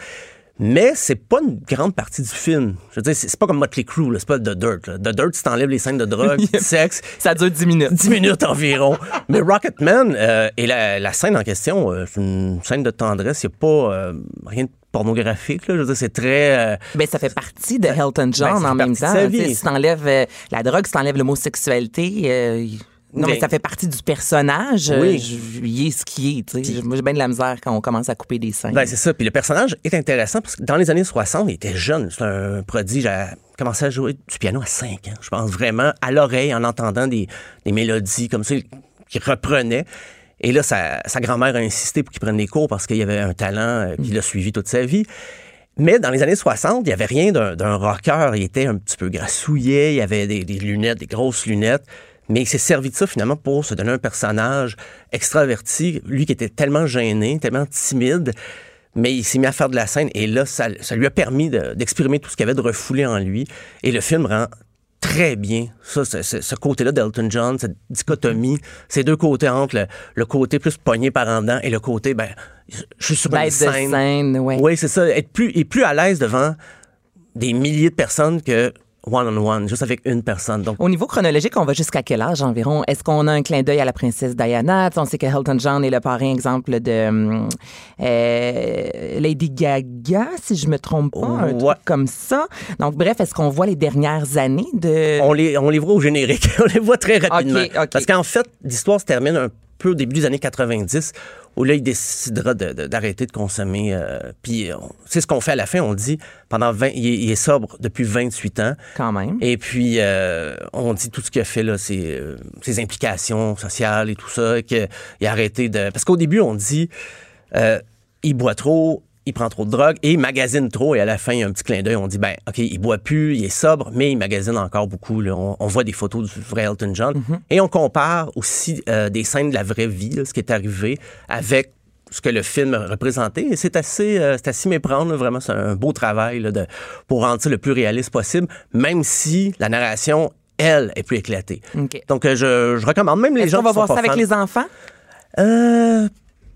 Mais c'est pas une grande partie du film. Je veux dire, c'est pas comme Motley Crue, c'est pas The Dirt. là. The Dirt, tu t'enlèves les scènes de drogue, de sexe, Ça dure 10 minutes. 10 minutes environ. Mais Rocketman euh, et la, la scène en question, euh, c'est une scène de tendresse. Il n'y a pas euh, rien de pornographique. Là. Je veux dire, c'est très... euh, Ben, ça fait partie de Elton John Ben, ça en même temps. Si t'enlèves euh, la drogue, si t'enlèves l'homosexualité, euh, Non, mais Mais- ça fait partie du personnage. Oui. Euh, je- Il est ce qu'il est. tu sais. Moi, j'ai bien de la misère quand on commence à couper des scènes. Ben, c'est ça. Puis le personnage est intéressant parce que dans les années 60, il était jeune. C'est un prodige. Il a commencé à jouer du piano à 5 ans. Je pense vraiment à l'oreille en entendant des, des mélodies comme ça qu'il reprenait. Et là, sa, sa grand-mère a insisté pour qu'il prenne des cours parce qu'il y avait un talent euh, qui l'a suivi toute sa vie. Mais dans les années 60, il n'y avait rien d'un d'un rocker. Il était un petit peu grassouillet, il avait des, des lunettes, des grosses lunettes. Mais il s'est servi de ça finalement pour se donner un personnage extraverti, lui qui était tellement gêné, tellement timide. Mais il s'est mis à faire de la scène et là, ça, ça lui a permis de- d'exprimer tout ce qu'il y avait de refoulé en lui. Et le film rend très bien ça, ce, ce- ce côté-là d'Elton John, cette dichotomie, ces deux côtés entre le, le côté plus pogné par en dedans et le côté, ben, je suis sur une de scène. scène, ouais. Oui, c'est ça. Être plus, et plus à l'aise devant des milliers de personnes que one-on-one, juste avec une personne. Donc, Au niveau chronologique, on va jusqu'à quel âge environ? Est-ce qu'on a un clin d'œil à la princesse Diana? On sait que Elton John est le parrain, exemple, de hum, euh, Lady Gaga, si je me trompe pas, un Ouais. truc comme ça. Donc, bref, est-ce qu'on voit les dernières années de... on les, on les voit au générique. on les voit très rapidement. Parce qu'en fait, l'histoire se termine un peu au début des années 90, où là, il décidera de- de- d'arrêter de, consommer. euh, puis, on- c'est ce qu'on fait à la fin. On dit, pendant 20, il, est, il est sobre depuis 28 ans. Quand même. Et puis, euh, on dit tout ce qu'il a fait, là, ses, euh, ses implications sociales et tout ça, qu'il a arrêté de... Parce qu'au début, on dit, euh, il boit trop, il prend trop de drogue et il magasine trop. Et à la fin, il y a un petit clin d'œil, on dit, ben, OK, il boit plus, il est sobre, mais il magasine encore beaucoup. là. On, on voit des photos du vrai Elton John. Et on compare aussi euh, des scènes de la vraie vie, là, ce qui est arrivé, avec ce que le film représentait. Et c'est assez, euh, c'est assez méprendre, là, vraiment. C'est un beau travail là, de, pour rendre ça le plus réaliste possible, même si la narration, elle, est plus éclatée. Donc, euh, je, je recommande même les gens qu'on va voir ça avec fans. les enfants? Euh,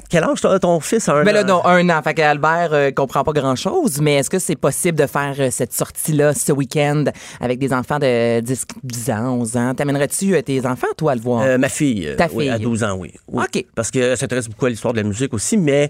quel âge t'as- ton fils un Ben là, an? non, un an. Fait qu'Albert euh, comprend pas grand-chose, mais est-ce que c'est possible de faire euh, cette sortie-là ce week-end avec des enfants de 10, 10 ans, 11 ans? T'amènerais-tu euh, tes enfants, toi, à le voir? Euh, ma fille, Ta oui, à fille. 12 ans, oui. Oui. OK. Parce qu'elle s'intéresse beaucoup à l'histoire de la musique aussi, mais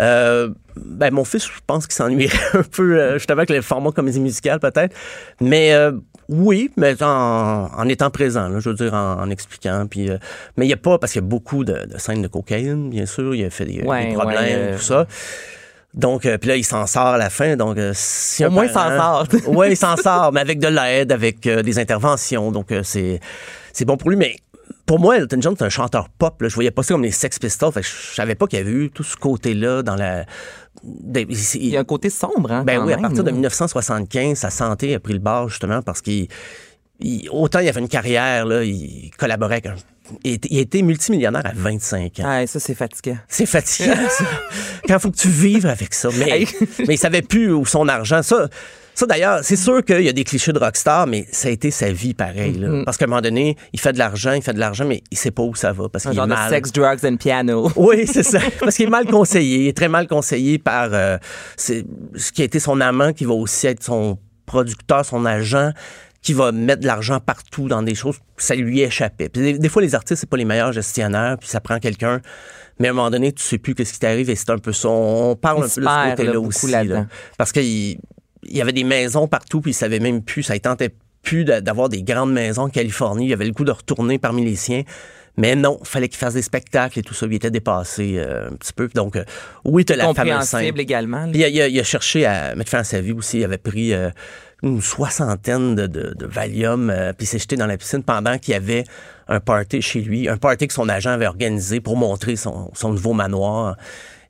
euh, ben, mon fils, je pense qu'il s'ennuierait un peu, euh, justement, avec le format comédie musicale, peut-être. Mais euh, oui, mais en, en étant présent, là, je veux dire, en, en expliquant. Puis, euh, mais il n'y a pas, parce qu'il y a beaucoup de, de scènes de cocaïne, bien sûr, il a fait des, Ouais, des problèmes, ouais, euh, tout ça. Donc, euh, puis là, il s'en sort à la fin. Donc, euh, si Au moins, il s'en sort. oui, il s'en sort, mais avec de l'aide, avec euh, des interventions. Donc, c'est c'est bon pour lui. Mais pour moi, Elton John, c'est un chanteur pop. Là. Je voyais pas ça comme les Sex Pistols. Fait que je savais pas qu'il y avait eu tout ce côté-là dans la. Des- Il y a un côté sombre, hein? ben oui, à partir de là. 1975, sa santé a pris le bord justement parce qu'il. il- autant il avait une carrière, là, il collaborait avec un. Il était, il était multimillionnaire à 25 ans. Ah, ça, c'est fatigant. C'est fatigant, ça. Quand faut que tu vives avec ça. Mais, mais il savait plus où son argent. Ça, ça d'ailleurs, c'est sûr qu'il y a des clichés de rockstar, mais ça a été sa vie pareil. là. Mm-hmm. Parce qu'à un moment donné, il fait de l'argent, il fait de l'argent, mais il sait pas où ça va. Parce qu'il est genre de mal. sex, drugs and piano. Oui, c'est ça. Parce qu'il est mal conseillé. Il est très mal conseillé par euh, c'est- ce qui a été son amant, qui va aussi être son producteur, son agent, qui va mettre de l'argent partout dans des choses. Ça lui échappait. Puis des, des fois, les artistes, c'est pas les meilleurs gestionnaires, puis ça prend quelqu'un. Mais à un moment donné, tu sais plus qu'est-ce qui t'arrive et c'est un peu ça. On parle Il un peu de ce côté-là aussi. là. Parce qu'il il y avait des maisons partout, puis il savait même plus. Ça ne tentait plus d'a- d'avoir des grandes maisons en Californie. Il avait le goût de retourner parmi les siens. Mais non, il fallait qu'il fasse des spectacles et tout ça. Il était dépassé euh, un petit peu. Donc, euh, oui, tu as la fameuse scène. Également. Puis il a, il a- il a cherché à mettre fin à sa vie aussi. Il avait pris euh, une soixantaine de, de, de Valium, euh, puis il s'est jeté dans la piscine pendant qu'il y avait un party chez lui, un party que son agent avait organisé pour montrer son, son nouveau manoir.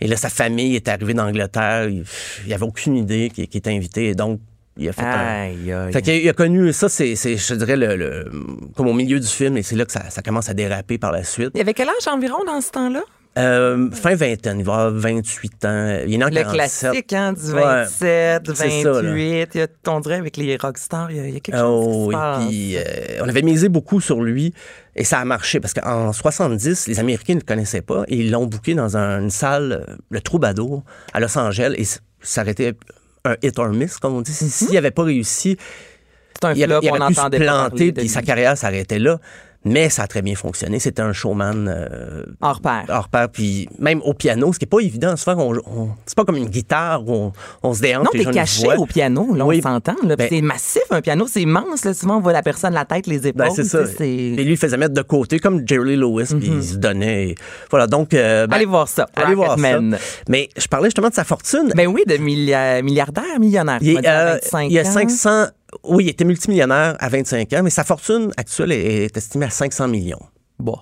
Et là, sa famille est arrivée d'Angleterre. Il n'y avait aucune idée qu'il était invité. Et donc, il a fait un... Aïe, aïe. Fait qu'il a, connu ça, c'est, je dirais, le, le- comme au milieu du film, et c'est là que ça, ça commence à déraper par la suite. Il y avait quel âge environ dans ce temps-là? Euh, fin vingtaine, il va avoir 28 ans. Il est en Le 47. classique, hein, du Ouais. 27, C'est ça, là. 28. Il y a- on dirait avec les rockstars, il y a, il y a quelque chose Oh, qui se passe. puis euh, on avait misé beaucoup sur lui et ça a marché parce qu'en 70, les Américains ne le connaissaient pas et ils l'ont booké dans un- une salle, le Troubadour, à Los Angeles et ça été un hit or miss, comme on dit. S'il n'avait pas réussi, un il aurait, flop, il on pu se planter puis sa carrière s'arrêtait là. Mais ça a très bien fonctionné. C'était un showman euh, Hors pair. hors pair, puis même au piano, ce qui est pas évident. Souvent, on, on- c'est pas comme une guitare où on, on se déhanche. Non, t'es caché au piano, là, Oui. on s'entend. Ben- c'est massif, un piano, c'est immense. Là. Souvent, on voit la personne, la tête, les épaules. Ben, c'est ça. Et lui, il faisait mettre de côté, comme Jerry Lewis, puis il se donnait. Voilà, donc. euh, ben, Allez voir ça. Allez voir ça. Mais je parlais justement de sa fortune. Ben oui, de millia- milliardaire, millionnaire. Il, à euh, 25 il y a ans. 500. Oui, il était multimillionnaire à 25 ans, mais sa fortune actuelle est, est estimée à 500 millions. Bon.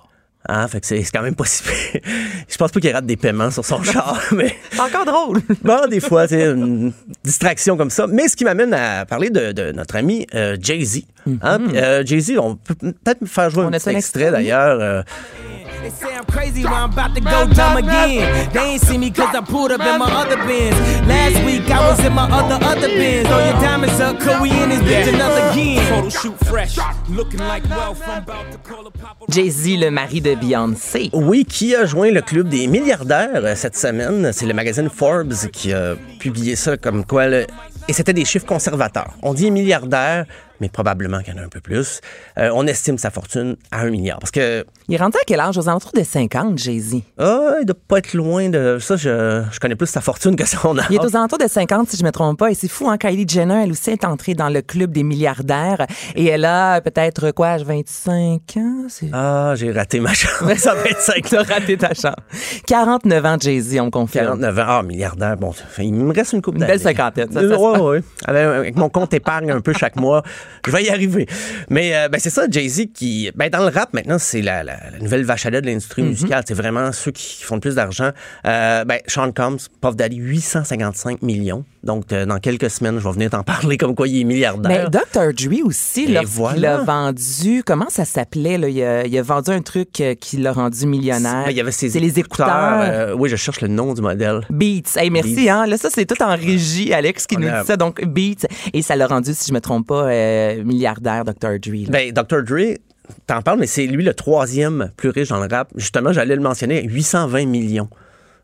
Ah, fait que c'est c'est quand même pas si pire. Je pense pas qu'il rate des paiements sur son char, mais C'est encore drôle. bon, des fois, c'est une distraction comme ça. Mais ce qui m'amène à parler de, de notre ami euh, Jay-Z. Hein, puis, euh, Jay-Z, on peut peut-être faire jouer Mm-hmm. On un petit extrait extrait, d'ailleurs. euh, They say I'm crazy, but I'm about to go dumb again. They ain't see me cause I pulled up in my other bins. Last week I was in my other, other bins. Your diamonds up, could we in this bitch another again? Photo shoot fresh, looking like wealth. I'm about to call a papa. Jay-Z, le mari de Oui, qui a joint le club des milliardaires euh, cette semaine? C'est le magazine Forbes qui a publié ça comme quoi. le- Et c'était des chiffres conservateurs. On dit milliardaire, mais probablement qu'il y en a un peu plus. Euh, on estime sa fortune à un milliard. Parce que, Il est rendu à quel âge? Aux alentours de 50, Jay-Z. ah, il doit pas être loin de ça. Je, je connais plus sa fortune que son âge. Il est aux alentours de 50, si je me trompe pas. Et c'est fou, hein? Kylie Jenner, elle aussi est entrée dans le club des milliardaires. Et elle a peut-être, quoi, 25 ans? Ah, j'ai raté ma chance. Ça va être 5 T'as raté ta chance. 49 ans, Jay-Z, on me confirme. 49 ans. Ah, milliardaire. Bon, il me reste une coupe Une d'années. belle cinquantaine, ça, ça se Ouais, ouais. Avec, avec mon compte épargne un peu chaque mois, je vais y arriver. Mais euh, ben, c'est ça, Jay-Z qui. Ben, dans le rap, maintenant, c'est la, la- la nouvelle vache à de l'industrie Mm-hmm. musicale. C'est vraiment ceux qui font le plus d'argent. Euh, ben, Sean Combs, Puff Daddy, 855 millions. Donc, euh, dans quelques semaines, je vais venir t'en parler comme quoi il est Mais milliardaire. Dr. Dre aussi, voilà. a vendu, comment ça s'appelait? Il, a, il a vendu un truc qui l'a rendu millionnaire. Ben, il y avait ses C'est les écouteurs. oui, je cherche le nom du modèle. Beats. Hey, merci. Beats. Hein? Là, ça, c'est tout en régie, Alex, qui On nous Donc, Beats. Et ça l'a rendu, si je me trompe pas, euh, milliardaire, Dr. Dre. Ben, Dr. Dre, t'en parles, mais c'est lui le troisième plus riche dans le rap. Justement, j'allais le mentionner, 820 millions.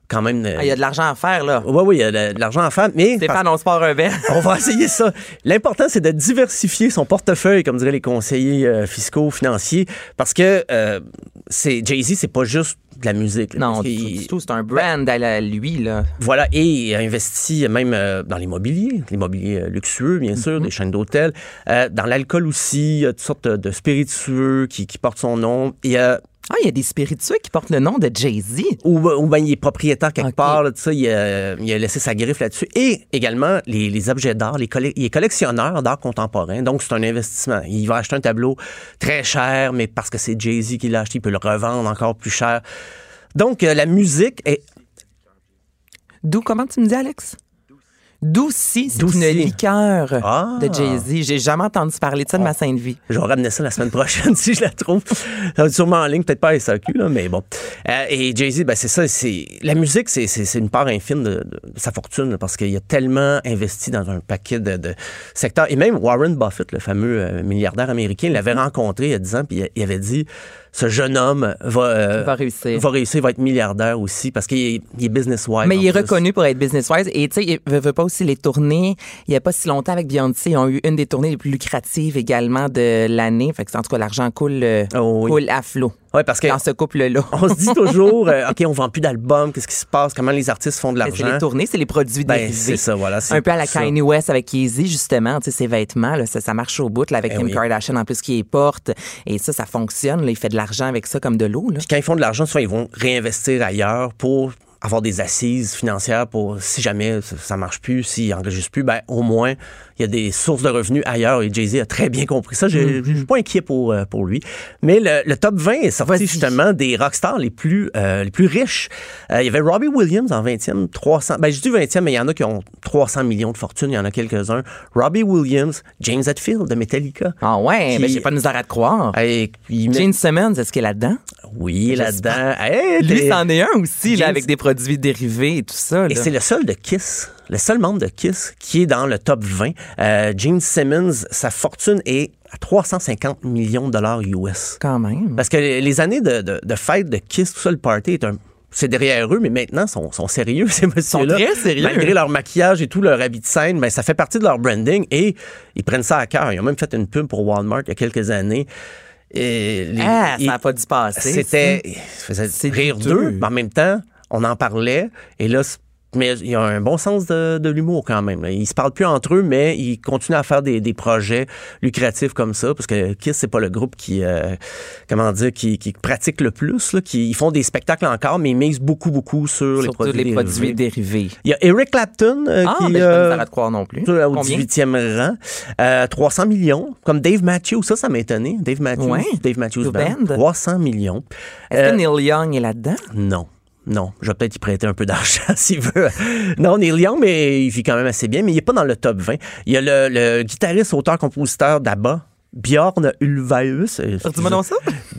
Quand même. euh, Ah, il y a de l'argent à faire, là. Oui, oui, il y a de, de l'argent à faire, mais Stéphane, on se part un verre. on va essayer ça. L'important, c'est de diversifier son portefeuille, comme diraient les conseillers euh, fiscaux, financiers, parce que euh, c'est Jay-Z, c'est pas juste de la musique. là, Non, du tout. C'est un brand à lui, là. Voilà, et il a investi même euh, dans l'immobilier, l'immobilier luxueux, bien sûr, Mm-hmm. des chaînes d'hôtels, dans l'alcool aussi, il y a toutes sortes de, spiritueux qui, qui portent son nom. Et, euh, Ah, il y a des spiritueux qui portent le nom de Jay-Z. ou, ou ben, il est propriétaire quelque part, là, tu sais, il, a, il a laissé sa griffe là-dessus. Et également, les, les objets d'art, les il est collectionneur d'art contemporain, donc c'est un investissement. Il va acheter un tableau très cher, mais parce que c'est Jay-Z qui l'a acheté, il peut le revendre encore plus cher. Donc, euh, la musique est D'où, comment tu me dis, Alex? Doucy, c'est Doucy. une liqueur Ah. de Jay-Z. J'ai jamais entendu parler de ça de ma sainte vie. Je vais ramener ça la semaine prochaine si je la trouve. Ça va être sûrement en ligne, peut-être pas à SAQ, là, mais bon. Euh, et Jay-Z, ben, c'est ça. c'est La musique, c'est, c'est, c'est une part infime de, de sa fortune là, parce qu'il a tellement investi dans un paquet de, de secteurs. Et même Warren Buffett, le fameux euh, milliardaire américain, l'avait rencontré il y a 10 ans, puis il, avait dit ce jeune homme va, euh, Va réussir. va réussir, va être milliardaire aussi parce qu'il est, il est business-wise. Mais il est plus. reconnu pour être business-wise. Et tu sais, il veut, veut pas aussi les tournées. Il y a pas si longtemps avec Beyoncé, ils ont eu une des tournées les plus lucratives également de l'année. Fait que, en tout cas, l'argent coule, euh, Oh oui. coule à flot Ouais, parce que dans ce couple-là. on se dit toujours, euh, OK, on vend plus d'albums, qu'est-ce qui se passe, comment les artistes font de Mais C'est l'argent. les tournées, c'est les produits Ben, dérivés. c'est ça, voilà. Un peu à la. Kanye West avec Yeezy, justement, tu sais, ses vêtements, là, ça, ça marche au bout, là, avec Eh Kim oui. Kardashian en plus qui les porte. Et ça, ça fonctionne. Là, il fait de l'argent avec ça comme de l'eau. Quand ils font de l'argent, souvent, ils vont réinvestir ailleurs pour avoir des assises financières pour si jamais ça, marche plus, s'ils enregistrent plus, ben au moins il y a des sources de revenus ailleurs et Jay-Z a très bien compris ça. Je Mm-hmm. je suis pas inquiet pour euh, pour lui. Mais le, le top 20 est sorti justement des rockstars les plus euh, les plus riches. Euh, il y avait Robbie Williams en 20e, 300 ben je dis 20e mais il y en a qui ont 300 millions de fortune, il y en a quelques-uns. Robbie Williams, James Hetfield de Metallica. Ah ouais, mais j'ai pas de misère à te croire. Il met- Jane Simmons, est-ce qu'elle est là-dedans? oui, là-dedans. Hey, Lui, c'en est un aussi, là, James- avec des produits dérivés et tout ça. Et c'est le seul de Kiss, le seul membre de Kiss qui est dans le top 20. Euh, Gene Simmons, sa fortune est à 350 millions de dollars US. Quand même. Parce que les années de, de, de fête de Kiss, tout ça, le party est un c'est derrière eux, mais maintenant, sont, sont sérieux, ces messieurs-là. très sérieux. Malgré leur maquillage et tout, leur habit de scène, ben, ça fait partie de leur branding et ils prennent ça à cœur. Ils ont même fait une pub pour Walmart il y a quelques années. Et les- Ah, ça n'a pas dû passer. C'était. il faisait rire d'eux, mais en même temps, on en parlait. Et là, mais il y a un bon sens de, de l'humour quand même. là. Ils se parlent plus entre eux, mais ils continuent à faire des, des projets lucratifs comme ça, parce que Kiss, c'est pas le groupe qui, euh, comment dire, qui, qui pratique le plus. Là, qui, ils font des spectacles encore, mais ils misent beaucoup, beaucoup sur les produits les produits dérivés. Il y a Eric Clapton euh, Ah, qui ben, je euh, pas de croire non plus. au Combien? 18e rang. Euh, 300 millions. Comme Dave Matthews, ça, ça m'a étonné. Dave Matthews. Ouais. Dave Matthews Band. band? 300 millions. Est-ce que Neil Young est là-dedans? non. Non, je vais peut-être y prêter un peu d'argent s'il veut. Non, Neil Young, mais il vit quand même assez bien, mais il n'est pas dans le top 20. Il y a le, le guitariste, auteur, compositeur d'ABBA, Bjorn Ulvaeus. Euh, Dis-moi donc ça?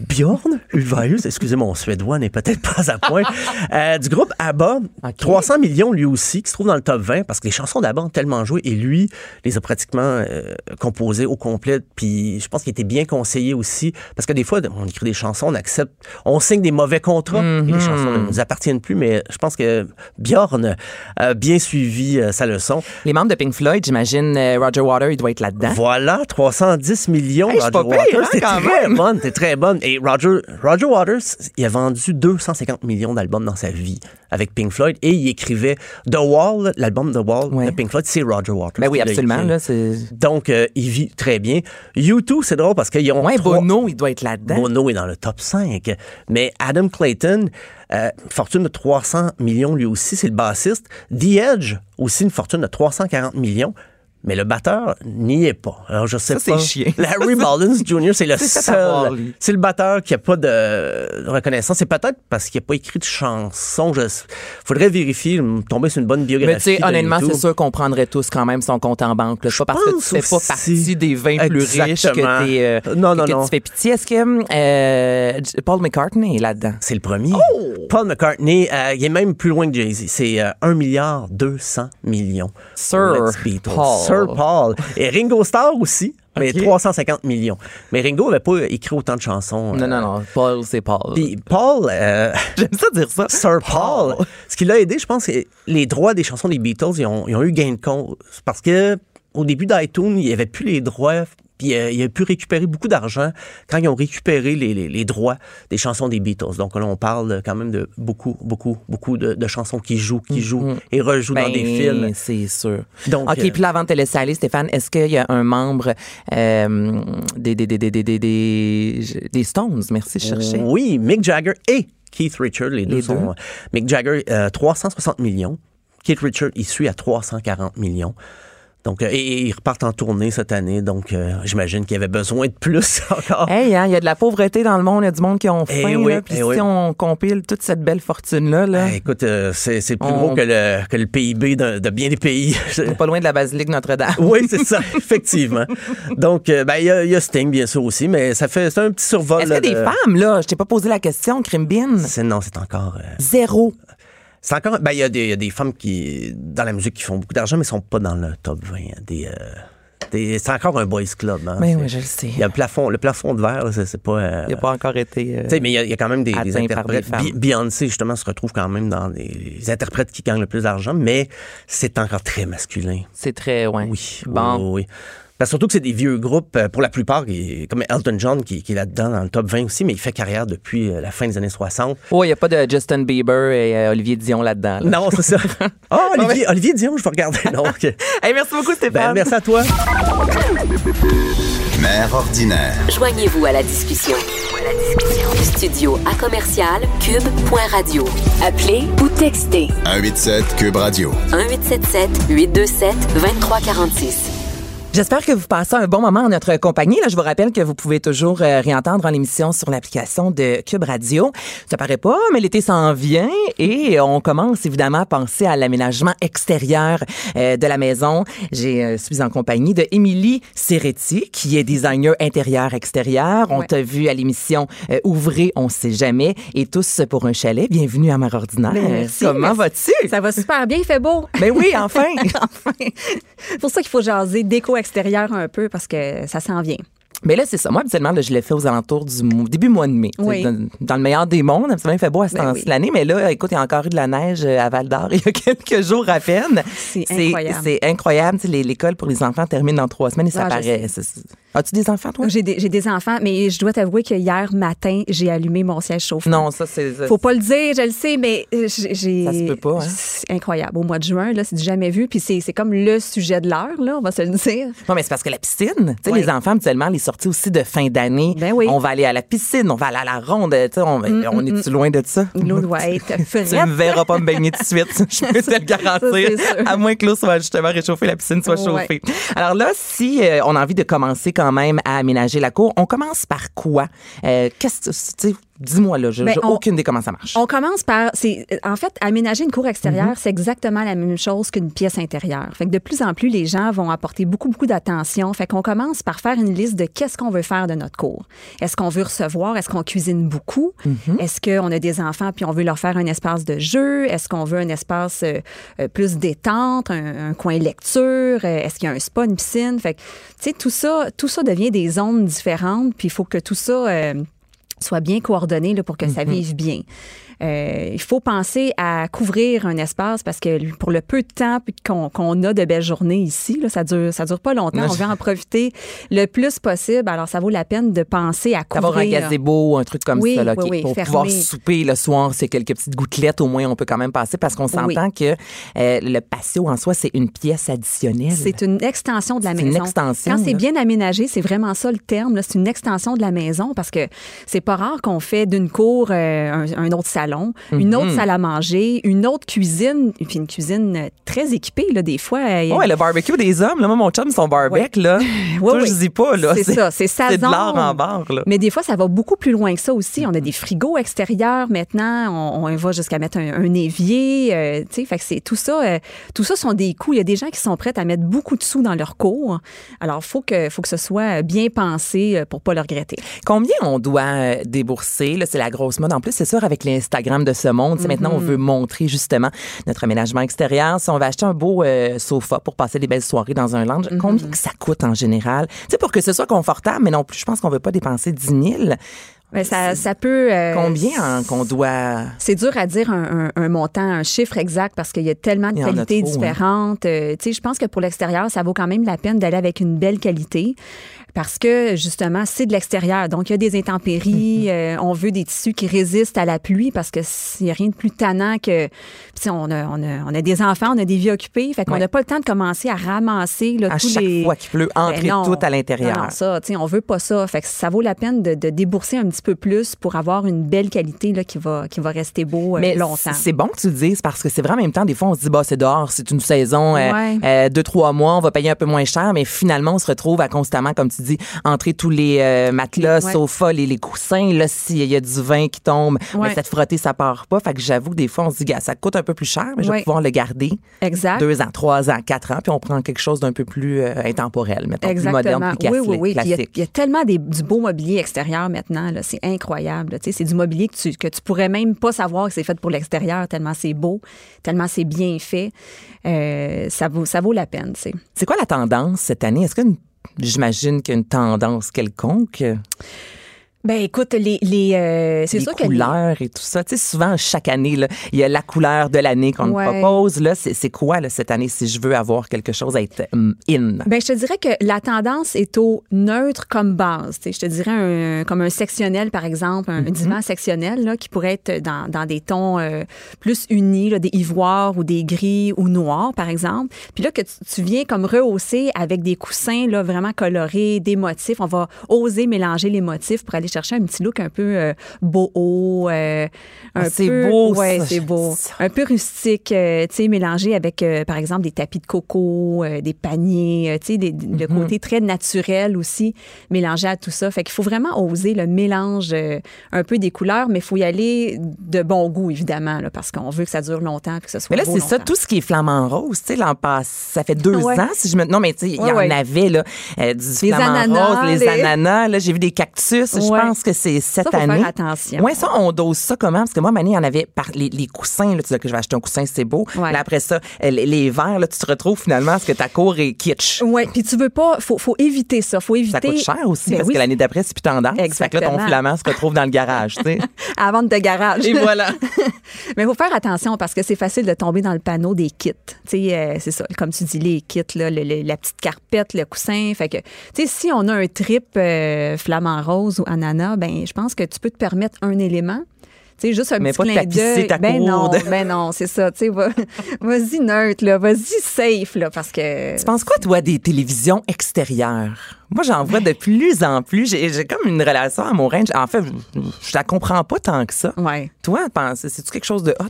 Bjorn Ulvaeus, excusez mon suédois n'est peut-être pas à point, euh, du groupe ABBA, Ok. 300 millions lui aussi, qui se trouve dans le top 20 parce que les chansons d'ABBA ont tellement joué et lui les a pratiquement euh, composées au complet. Puis je pense qu'il était bien conseillé aussi parce que des fois on écrit des chansons, on accepte, on signe des mauvais contrats et les chansons ne nous appartiennent plus. Mais je pense que Bjorn a bien suivi euh, sa leçon. Les membres de Pink Floyd, j'imagine euh, Roger Water, il doit être là-dedans. Voilà, 310 millions. Hey, Roger Waters. hein, T'es très bonne, t'es très bonne. Et Roger, Roger Waters, il a vendu 250 millions d'albums dans sa vie avec Pink Floyd et il écrivait The Wall, l'album The Wall de Pink Floyd, c'est Roger Waters. Ben oui, absolument. Là. Donc, euh, il vit très bien. U2, c'est drôle parce qu'ils ont Ouais, trois- Bono, il doit être là-dedans. Bono est dans le top 5. Mais Adam Clayton, euh, fortune de 300 millions lui aussi, c'est le bassiste. The Edge, aussi une fortune de 340 millions. Mais le batteur n'y est pas. Alors, je sais Ça, c'est pas. chiant. Larry Mullins Jr., c'est le seul. C'est le batteur qui a pas de reconnaissance. C'est peut-être parce qu'il n'a pas écrit de chanson. Je... Faudrait vérifier, tomber sur une bonne biographie. Mais tu sais, honnêtement, c'est sûr qu'on prendrait tous quand même son compte en banque. C'est pas parce que tu fais pas partie des 20 plus riches que, t'es, euh, Non, non, que non. tu fais pitié. Est-ce que euh, Paul McCartney est là-dedans? C'est le premier. Oh! Paul McCartney, euh, il est même plus loin que Jay-Z. C'est euh, 1 milliard 200 millions. Sir. Paul. Sir Paul. Et Ringo Starr aussi, mais Ok. 350 millions. Mais Ringo n'avait pas écrit autant de chansons. Non, euh, non, non. Paul, c'est Paul. Puis Paul, euh, J'aime ça dire ça. Sir Paul, ce qui l'a aidé, je pense, c'est les droits des chansons des Beatles, ils ont, ils ont eu gain de cause. Parce que au début d'iTunes, il n'y avait plus les droits. Euh, il a pu récupérer beaucoup d'argent quand ils ont récupéré les, droits des chansons des Beatles. Donc là, on parle quand même de beaucoup, beaucoup, beaucoup de, chansons qui jouent, qui mm-hmm. jouent et rejouent dans des ben, films. C'est sûr. Donc, OK, euh, puis là, avant de te laisser aller, Stéphane, est-ce qu'il y a un membre euh, des, Stones? Merci, je cherchais. Oui, Mick Jagger et Keith Richard, les deux, sont. Mick Jagger, 360 millions. Keith Richard, il suit à 340 millions. Donc, euh, et, et ils repartent en tournée cette année. Donc, euh, j'imagine qu'il y avait besoin de plus encore. Hey, hein, il y a de la pauvreté dans le monde, il y a du monde qui ont Eh faim. oui, là, Puis eh si oui. on compile toute cette belle fortune-là, là, Ah, écoute, euh, c'est c'est plus On- gros que le, que le PIB de, de bien des pays. pas loin de la basilique Notre-Dame. oui, c'est ça, effectivement. Donc, euh, ben, il y, a- y a Sting, bien sûr, aussi, mais ça fait c'est un petit survol. Est-ce a des de- femmes, là? Je t'ai pas posé la question, Crimbin. C'est- Non, c'est encore. Zéro. C'est encore. Ben, il y, a des- il y a des femmes qui, dans la musique, qui font beaucoup d'argent, mais sont pas dans le top 20. hein. Des, euh, des- c'est encore un boys club. Hein. Mais Ben oui, je le sais. Il y a le plafond, le plafond de verre, c'est, c'est pas. euh, Il n'a pas encore été. euh, tu sais, mais il y, a, il y a quand même des, des des interprètes. Beyoncé, justement, se retrouve quand même dans les, les interprètes qui gagnent le plus d'argent, mais c'est encore très masculin. c'est très, ouais. Oui. Bon. Oui, oui, oui. Ben, surtout que c'est des vieux groupes, euh, pour la plupart, comme Elton John, qui, qui est là-dedans, dans le top 20 aussi, mais il fait carrière depuis euh, la fin des années 60. Oh, il n'y a pas de Justin Bieber et euh, Olivier Dion là-dedans. là. Non, c'est ça. Ah, Olivier, Olivier Dion, je vais regarder. Non. Hey, merci beaucoup, Ben, Stéphane. merci à toi. Mère ordinaire. Joignez-vous à la discussion. Studio à commercial cube.radio. Appelez ou textez 187 Cube Radio. 1877 827 2346. J'espère que vous passez un bon moment en notre compagnie. Là, je vous rappelle que vous pouvez toujours euh, réentendre l'émission sur l'application de Cube Radio. Ça paraît pas, mais l'été s'en vient et on commence évidemment à penser à l'aménagement extérieur euh, de la maison. J'ai euh, suis en compagnie de Émilie Serretti, qui est designer intérieur-extérieur. On Ouais. t'a vu à l'émission euh, Ouvrez, on sait jamais et tous pour un chalet. Bienvenue à Mère Ordinaire. Ben, merci, Comment vas-tu? Ça va super bien, il fait beau. Ben oui, enfin. enfin. C'est pour ça qu'il faut jaser déco extérieure un peu parce que ça s'en vient. Mais là, c'est ça. Moi, habituellement, là, je l'ai fait aux alentours du début mois de mai. Oui. Dans, dans le meilleur des mondes. Habituellement, il fait beau à ce Ben oui. l'année. Mais là, écoute, il y a encore eu de la neige euh, à Val d'Or il y a quelques jours à peine. C'est incroyable. C'est incroyable. L'école pour les enfants termine dans trois semaines et ça Ah, paraît. As-tu des enfants, toi? J'ai des, des enfants, mais je dois t'avouer que hier matin, j'ai allumé mon siège chauffant. Non, ça, c'est. Faut pas le dire, je le sais, mais j'ai. Ça se peut pas, hein? C'est incroyable. Au mois de juin, là, c'est du jamais vu. Puis c'est comme le sujet de l'heure, là, on va se le dire. Non, mais c'est parce que la piscine, tu sais, Oui. les enfants, habituellement, les sorties aussi de fin d'année. Ben oui. Mm, On va aller à la piscine, on va aller à la ronde, tu sais, on, on est-tu loin de ça? L'eau doit être Tu frette. ne me verras pas me baigner tout de suite, je peux te le garantir. À moins que l'eau soit justement réchauffée, la piscine soit Ouais. chauffée. Alors là, si euh, on a envie de commencer même à aménager la cour, on commence par quoi? Euh, Qu'est-ce dis-moi là, j'ai Ben, aucune idée comment ça marche. On commence par, c'est, en fait, aménager une cour extérieure, Mhm. c'est exactement la même chose qu'une pièce intérieure. Fait que de plus en plus, les gens vont apporter beaucoup, beaucoup d'attention. Fait qu'on commence par faire une liste de qu'est-ce qu'on veut faire de notre cour. Est-ce qu'on veut recevoir? Est-ce qu'on cuisine beaucoup? Mhm. Est-ce qu'on a des enfants puis on veut leur faire un espace de jeu? Est-ce qu'on veut un espace euh, euh, plus détente, un, un coin lecture? Euh, Est-ce qu'il y a un spa, une piscine? Fait que, tu sais, tout ça, tout ça devient des zones différentes puis il faut que tout ça, euh, soit bien coordonné là, pour que ça vive bien. Euh, il faut penser à couvrir un espace parce que pour le peu de temps qu'on a de belles journées ici, là, ça dure ça dure pas longtemps. On veut en profiter le plus possible. Alors ça vaut la peine de penser à couvrir. D'avoir un gazebo un truc comme Oui, ça, là, oui, qui- oui, pour fermé. pouvoir souper le soir, c'est quelques petites gouttelettes, au moins on peut quand même passer parce qu'on s'entend que euh, le patio en soi, c'est une pièce additionnelle. C'est une extension de la C'est une maison. extension, Quand c'est bien aménagé, c'est vraiment ça le terme. C'est une extension de la maison parce que c'est pas rare qu'on fait d'une cour euh, un, un autre salon, une Mhm. autre salle à manger, une autre cuisine, puis une cuisine euh, très équipée là, des fois. euh, Ouais, le barbecue des hommes, là, moi, mon chum, son barbecue, là. Ouais, toi, ouais. je dis pas, là. C'est ça, c'est C'est de l'art en barre, là. Mais des fois, ça va beaucoup plus loin que ça aussi. On a des frigos extérieurs maintenant. On, on va jusqu'à mettre un, un évier. euh, tu sais, fait que c'est tout ça. euh, tout ça sont des coûts. Il y a des gens qui sont prêts à mettre beaucoup de sous dans leur cours. Alors, faut que, faut que ce soit bien pensé pour pas le regretter. Combien on doit débourser? Là, c'est la grosse mode. En plus, c'est sûr, avec l'Instagram de ce monde, c'est maintenant, on Mm-hmm. veut montrer justement notre aménagement extérieur. Si on va acheter un beau euh, sofa pour passer des belles soirées dans un lounge, Mm-hmm. combien que ça coûte en général? Tu pour que ce soit confortable, mais non plus, je pense qu'on veut pas dépenser 10 000. Mais ça, ça peut. euh, Combien hein, qu'on doit... C'est dur à dire un, un- un montant, un chiffre exact parce qu'il y a tellement de qualités hein. différentes. Euh, tu sais, je pense que pour l'extérieur, ça vaut quand même la peine d'aller avec une belle qualité parce que justement, c'est de l'extérieur. Donc, il y a des intempéries. euh, on veut des tissus qui résistent à la pluie parce que n'y a rien de plus tannant que. Puis, on a, on, a, on a des enfants, on a des vies occupées. Fait qu'on Ouais. n'a pas le temps de commencer à ramasser là, À tous chaque les. fois qu'il pleut, entrer Ben non. tout à l'intérieur. Non, non, ça, on veut pas ça. Fait que ça vaut la peine de, de débourser un petit peu plus pour avoir une belle qualité là, qui, va, qui va rester beau euh, Mais longtemps. c'est bon que tu le dises parce que c'est vrai en même temps, des fois, on se dit, bah, c'est dehors, c'est une saison, euh, Ouais. euh, deux, trois mois, on va payer un peu moins cher, mais finalement, on se retrouve à constamment, comme tu dis, entrer tous les euh, matelas, Ouais. sofas, les, les coussins. Là, s'il y a du vin qui tombe, Ouais. ben, ça te frotter, ça part pas. Fait que j'avoue que des fois, on se dit, gars, ça coûte un peu plus cher, mais je vais Ouais. pouvoir le garder Exact. deux ans, trois ans, quatre ans, puis on prend quelque chose d'un peu plus euh, intemporel, mettons, Exactement. plus moderne, plus oui, classique. oui, oui. Il y, a- classique. il y a tellement des- du beau mobilier extérieur maintenant. là. C'est incroyable. Tu C'est du mobilier que tu, que tu pourrais même pas savoir que c'est fait pour l'extérieur, tellement c'est beau, tellement c'est bien fait. Euh, ça, vaut, ça vaut la peine. tu. C'est quoi la tendance cette année? Est-ce que j'imagine qu'il y a une tendance quelconque? Ben écoute, les, les euh, c'est sûr que les- couleurs et tout ça. Tu sais, souvent, chaque année, là, il y a la couleur de l'année qu'on Ouais. propose. Là, c'est c'est quoi là, cette année si je veux avoir quelque chose à être hum, in? Ben, je te dirais que la tendance est au neutre comme base. Tu sais, je te dirais un, comme un sectionnel, par exemple, un Mm-hmm. divan sectionnel là, qui pourrait être dans, dans des tons euh, plus unis, là, des ivoires ou des gris ou noirs, par exemple. Puis là, que tu, tu viens comme rehausser avec des coussins là, vraiment colorés, des motifs. On va oser mélanger les motifs pour aller chercher un petit look un peu euh, boho. euh, un Ah, c'est peu- beau, Ouais, ça. c'est beau. Ça. Un peu rustique, euh, tu sais, mélangé avec, euh, par exemple, des tapis de coco, des paniers, tu sais, le Mhm. côté très naturel aussi, mélangé à tout ça. Fait qu'il faut vraiment oser le mélange un peu des couleurs, mais il faut y aller de bon goût, évidemment, là, parce qu'on veut que ça dure longtemps, que ce soit Mais là, beau c'est ça, tout ce qui est flamant rose, tu sais, l'an passé, ça fait deux Ouais. ans, si je me... Non, mais tu sais, il y en avait, là, du Les flamant ananas, rose, les, les- ananas, là, j'ai vu des cactus. Je. Pense que c'est cette Ça, faut année. faire attention. Ouais, ça, on dose ça comment? Parce que moi, Mané, il y en avait par les, les coussins, là, tu dis que je vais acheter un coussin, c'est beau. Ouais. Là, après ça, euh, les, les verres, là, tu te retrouves finalement à ce que ta cour est kitsch. Oui, puis tu veux pas, faut, faut éviter ça. Faut éviter. Ça coûte cher aussi, Ben parce oui, que l'année d'après, c'est plus tendance. Fait que là, ton Exactement. filament se retrouve dans le garage, tu sais. à la vente de garage. Et voilà. Mais il faut faire attention parce que c'est facile de tomber dans le panneau des kits. Tu sais, euh, c'est ça, comme tu dis, les kits, là, le- le- la petite carpette, le coussin. Fait que, tu sais, si on a un trip euh, flamant rose ou ananas, ben, je pense que tu peux te permettre un élément. Tu sais, juste un Mais petit pas clin d'œil. ta ben non, ben non, c'est ça. Tu sais, va- vas-y neutre, là, vas-y safe, là, parce que. Tu penses quoi, toi, des télévisions extérieures? Moi, j'en vois de plus en plus. J'ai j'ai comme une relation à mon range. En fait, je, je la comprends pas tant que ça. Ouais. Toi, c'est-tu quelque chose de hot?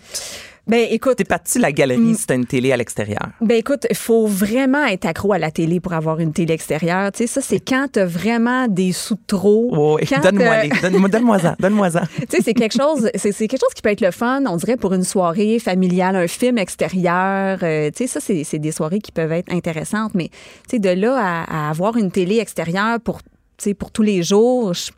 Ben écoute, T'es parti de la Mm. galerie si t'as une télé à l'extérieur. Ben écoute, il faut vraiment être accro à la télé pour avoir une télé extérieure. Tu sais, ça, c'est quand t'as vraiment des sous trop. Oui, Quand, donne-moi les. Donne-moi donne-moi-en. Donne-moi-en. Tu sais, c'est quelque chose, c'est quelque chose qui peut être le fun, on dirait pour une soirée familiale, un film extérieur. euh, tu sais, ça, c'est des soirées qui peuvent être intéressantes, mais tu sais, de là à, à avoir une télé extérieure pour, tu sais, pour tous les jours, je-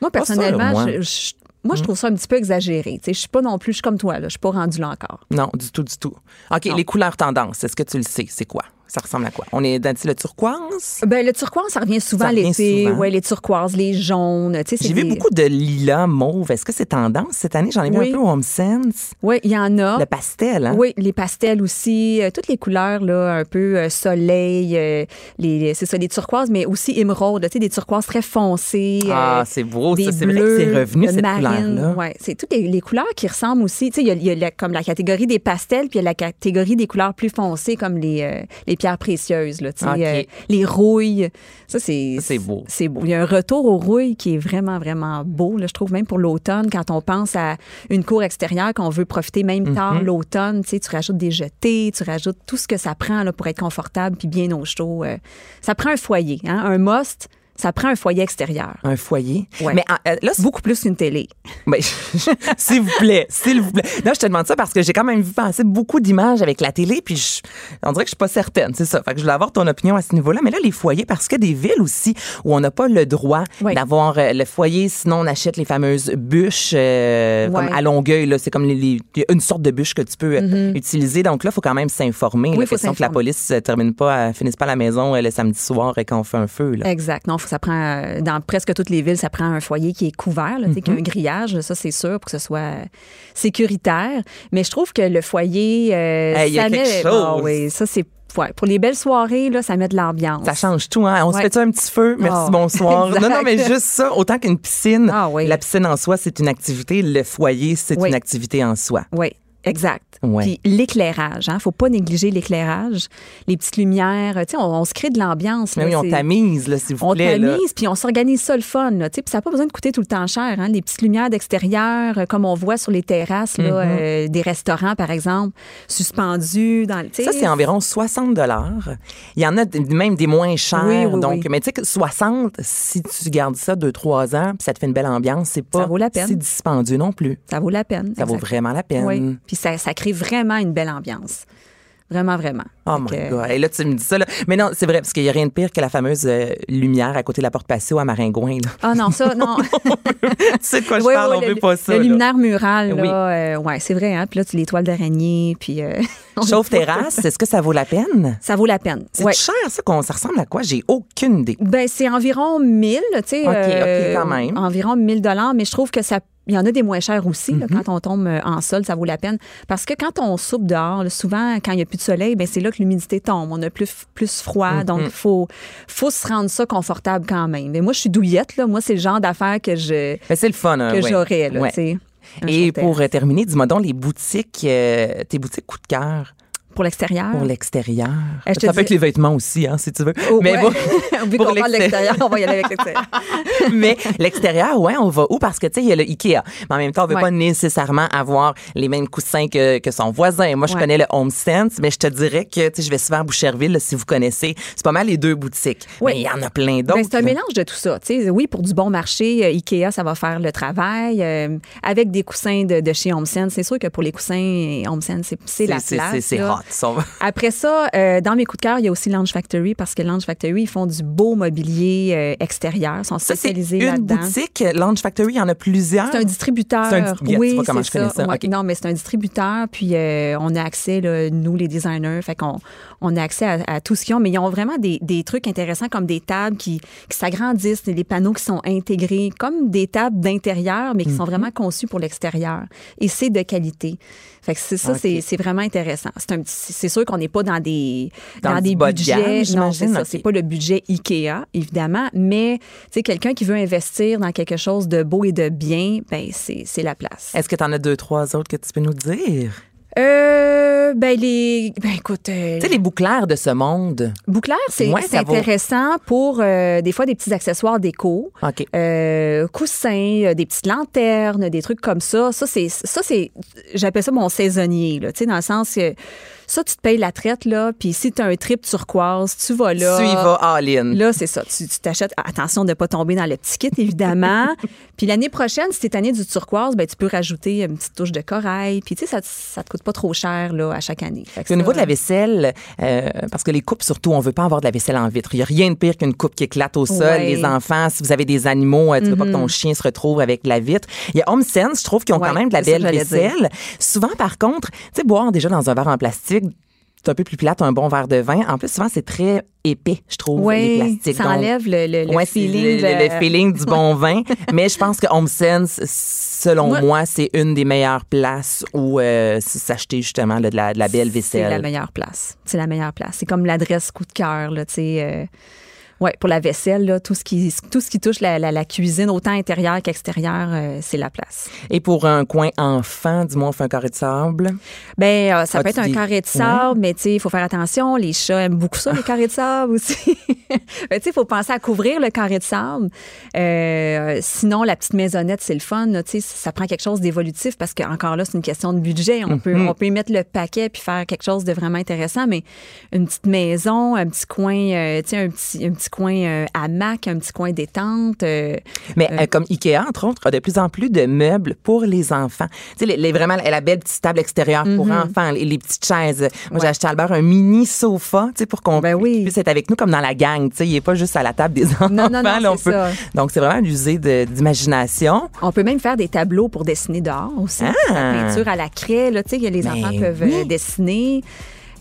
moi ça, personnellement, je- moi, je trouve ça un petit peu exagéré. Je suis pas non plus, je suis comme toi, là, je suis pas rendue là encore. Non, du tout, du tout. OK, les couleurs tendances, est-ce que tu le sais? C'est quoi? Ça ressemble à quoi? On est dans le turquoise? Ben, le turquoise, ça revient souvent Ça revient l'été. Ouais, les turquoises, les jaunes. J'ai vu beaucoup de lilas mauve. Est-ce que c'est tendance cette année? J'en ai vu Oui. un peu au Home Sense. Oui, il y en a. Le pastel, hein? Oui, les pastels aussi, euh, toutes les couleurs là, un peu euh, soleil, euh, les, les- c'est ça, les turquoises, mais aussi émeraude, là, tu sais, des turquoises très foncées. Ah, euh, c'est beau, ça. C'est vrai bleus, que c'est revenu, cette couleur-là. Ouais, c'est toutes les, les couleurs qui ressemblent aussi. Tu sais, il y a, il y a la- comme la catégorie des pastels, puis il y a la catégorie des couleurs plus foncées, comme les, euh, les pierres précieuses, là, euh, les rouilles. Ça, c'est C'est beau. C'est beau. Il y a un retour aux rouilles qui est vraiment, vraiment beau. Là, je trouve même pour l'automne, quand on pense à une cour extérieure, qu'on veut profiter même tard Mhm. l'automne, tu sais, tu rajoutes des jetés, tu rajoutes tout ce que ça prend là, pour être confortable puis bien au chaud. euh. ça prend un foyer, hein, un must. Ça prend un foyer extérieur. Un foyer? Ouais. Mais euh, là, c'est Beaucoup plus qu'une télé. Ben, s'il vous plaît, s'il vous plaît. Non, je te demande ça parce que j'ai quand même vu passer beaucoup d'images avec la télé, puis je- on dirait que je suis pas certaine, c'est ça. Fait que je voulais avoir ton opinion à ce niveau-là. Mais là, les foyers, parce que des villes aussi où on n'a pas le droit d'avoir euh, le foyer, sinon on achète les fameuses bûches euh, Ouais. comme à Longueuil. Là, c'est comme les, les- une sorte de bûche que tu peux euh, utiliser. Donc là, il faut quand même s'informer. Mm-hmm. Oui, la question que la police ne termine pas, euh, finisse pas à la maison euh, le samedi soir euh, quand on fait un feu. Là. Exact. Non, faut- ça prend euh, dans presque toutes les villes, ça prend un foyer qui est couvert, là, qui a un grillage. Ça, c'est sûr pour que ce soit sécuritaire. Mais je trouve que le foyer, euh, Hey, il y a ça quelque met- chose. Ah oui, ça c'est ouais, pour les belles soirées là, ça met de l'ambiance. Ça change tout, hein? On se Ouais. fait un petit feu? Merci, Oh, bonsoir. Non, non, mais juste ça, autant qu'une piscine. Ah oui. La piscine en soi, c'est une activité. Le foyer, c'est Oui. une activité en soi. Oui, exact. Ouais. Puis l'éclairage, hein, faut pas négliger l'éclairage, les petites lumières, tu sais, on, on se crée de l'ambiance. Mais là, oui, on c'est- tamise, là, s'il vous On plaît. là. tamise, puis on s'organise ça le fun. Tu sais, puis ça n'a pas besoin de coûter tout le temps cher. Hein, les petites lumières d'extérieur, euh, comme on voit sur les terrasses là, Mm-hmm. euh, des restaurants, par exemple, suspendues. Dans, le- tu sais, Ça, c'est environ 60 dollars. Il y en a même des moins chers. Oui, oui, donc, mais tu sais que 60, si tu gardes ça 2-3 ans, puis ça te fait une belle ambiance, c'est pas Ça vaut la peine. si dispendieux non plus. Ça vaut la peine. Ça vaut vraiment la peine. Puis ça, ça crée vraiment une belle ambiance. Vraiment, vraiment. Oh Fait my God. Et là, tu me dis ça. Là. Mais non, c'est vrai, parce qu'il n'y a rien de pire que la fameuse euh, lumière à côté de la porte patio à Maringouin. Là. Ah non, ça, non. tu sais de quoi je Oui, parle, oui, on le, veut pas ça. Le là. luminaire mural, Oui. là, euh, ouais, c'est vrai. Hein? Puis là, tu les toiles d'araignée, puis euh, Chauffe terrasse, est-ce que ça vaut la peine? ça vaut la peine. C'est Ouais. cher, ça, qu'on, ça ressemble à quoi? J'ai aucune idée. Ben, c'est environ 1000, tu sais. OK, OK, euh, quand même. Environ 1000 dollars, mais je trouve que ça. Il y en a des moins chers aussi. là, Mm-hmm. quand on tombe euh, en sol, ça vaut la peine. Parce que quand on soupe dehors, là, souvent, quand il n'y a plus de soleil, ben, c'est là que l'humidité tombe. On a plus, plus froid. Mm-hmm. Donc, il faut, faut se rendre ça confortable quand même. Mais moi, je suis douillette. Là. Moi, c'est le genre d'affaires que je Mais c'est le fun. hein, que ouais. j'aurais. là, Ouais. Un Et pour euh, terminer, dis-moi donc les boutiques, euh, tes boutiques coup de cœur Pour l'extérieur? pour l'extérieur. Euh, te ça peut dis- être les vêtements aussi, hein, si tu veux. Oh, mais ouais. bon, Vu pour qu'on parle de l'extérieur. on va y aller avec l'extérieur. mais l'extérieur, ouais, on va où? Parce que, tu sais, il y a le Ikea. Mais en même temps, on veut Ouais. pas nécessairement avoir les mêmes coussins que, que son voisin. Moi, je Ouais. connais le Home Sense, mais je te dirais que, tu sais, je vais souvent à Boucherville, là, si vous connaissez. C'est pas mal les deux boutiques. Oui. Mais il y en a plein d'autres. Ben, c'est un mélange de tout ça. Tu sais, oui, pour du bon marché, euh, Ikea, ça va faire le travail. euh, avec des coussins de, de chez HomeSense, c'est sûr que pour les coussins HomeSense, c'est c'est la C'est- c'est- place. c'est- hot. Sont- Après ça, euh, dans mes coups de cœur, il y a aussi Lounge Factory parce que Lounge Factory, ils font du beau mobilier euh, extérieur, sont Ça, c'est spécialisés une là-dedans. boutique. Lounge Factory, il y en a plusieurs. C'est un distributeur. C'est un oui, c'est je connais ça. Ouais, OK. Non, mais c'est un distributeur. Puis euh, on a accès, là, nous, les designers. Fait qu'on on a accès à, à tout ce qu'ils ont. Mais ils ont vraiment des, des trucs intéressants comme des tables qui, qui s'agrandissent, des panneaux qui sont intégrés, comme des tables d'intérieur, mais qui Mhm. sont vraiment conçues pour l'extérieur. Et c'est de qualité. Fait que c'est ça, OK. c'est c'est vraiment intéressant. C'est un petit- c'est sûr qu'on n'est pas dans des Dans des de gamme, budgets. Non, c'est ça. Pas le budget Ikea, évidemment, mais quelqu'un qui veut investir dans quelque chose de beau et de bien, ben c'est c'est la place. Est-ce que tu en as deux, trois autres que tu peux nous dire? Euh, ben les, ben écoute, euh, Tu sais, les bouclaires de ce monde. bouclaires, c'est Ouais, vaut- intéressant pour euh, des fois des petits accessoires déco, OK. euh, coussins, des petites lanternes, des trucs comme ça. Ça c'est ça c'est, j'appelle ça mon saisonnier là, tu sais dans le sens que ça tu te payes la traite là, puis si tu as un trip turquoise, tu vas là. Tu y vas all-in. Là, c'est ça. Tu t'achètes. Attention de ne pas tomber dans le petit kit, évidemment. puis l'année prochaine, si tu es tanné du turquoise, ben, tu peux rajouter une petite touche de corail. Puis, tu sais, ça, ça te coûte pas trop cher là, à chaque année. Au niveau de la vaisselle, euh, parce que les coupes, surtout, on veut pas avoir de la vaisselle en vitre. Il y a rien de pire qu'une coupe qui éclate au sol. Ouais. Les enfants, si vous avez des animaux, euh, tu veux pas que ton chien se retrouve avec la vitre. Il y a Home Sense, je trouve qu'ils ont Ouais, quand même de la belle vaisselle. Souvent, par contre, tu sais, boire déjà dans un verre en plastique, c'est un peu plus plate, un bon verre de vin. En plus, souvent, c'est très épais, je trouve, les Oui, plastiques. ça enlève le, le, le Ouais, c'est feeling. le, feeling du bon vin. Mais je pense que Home Sense, selon Moi- moi, c'est une des meilleures places où euh, s'acheter justement là, de, la, de la belle C'est vaisselle. la meilleure place. C'est la meilleure place. C'est comme l'adresse coup de cœur, tu sais. euh, ouais, pour la vaisselle, là, tout ce qui, tout ce qui touche la, la, la cuisine, autant intérieure qu'extérieure, euh, c'est la place. Et pour un coin enfant, dis-moi, on fait un carré de sable. Ben, euh, ça peut être un carré de sable, mais tu sais, il faut faire attention. Les chats aiment beaucoup ça, les carrés de sable aussi. Ben, tu sais, il faut penser à couvrir le carré de sable. Euh, sinon, la petite maisonnette, c'est le fun. Tu sais, ça prend quelque chose d'évolutif parce que encore là, c'est une question de budget. On peut, Mhm. on peut y mettre le paquet puis faire quelque chose de vraiment intéressant, mais une petite maison, un petit coin, tu sais, un petit, un petit coin euh, hamac, un petit coin détente. euh, Mais euh, comme Ikea, entre autres, a de plus en plus de meubles pour les enfants. Tu sais, les, les- vraiment la belle petite table extérieure pour enfants, les, les petites chaises. Moi, j'ai acheté à Albert un mini sofa, tu sais, pour qu'on Ben oui. puisse être avec nous comme dans la gang. Tu sais, il n'est pas juste à la table des enfants. non, non, là, on peut- ça. Donc, c'est vraiment l'user d'imagination. On peut même faire des tableaux pour dessiner dehors aussi. Ah! La peinture à la craie, là, tu sais, que les enfants peuvent oui. dessiner.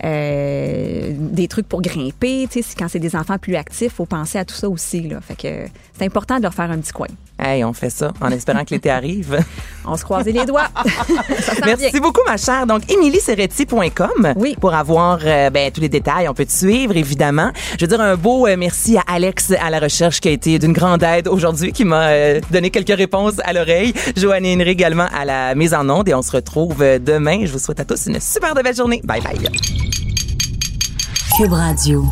Euh, des trucs pour grimper, tu sais, quand c'est des enfants plus actifs, faut penser à tout ça aussi, là. Fait que c'est important de leur faire un petit coin. Hey, on fait ça en espérant que l'été arrive. On se croise les doigts. Merci beaucoup, ma chère. Donc, emilyserretti.com Oui. pour avoir euh, ben, tous les détails. On peut te suivre, évidemment. Je veux dire un beau euh, merci à Alex à la recherche qui a été d'une grande aide aujourd'hui, qui m'a euh, donné quelques réponses à l'oreille. Joanne et Henry également à la mise en onde et on se retrouve demain. Je vous souhaite à tous une super de belle journée. Bye bye. Cube Radio.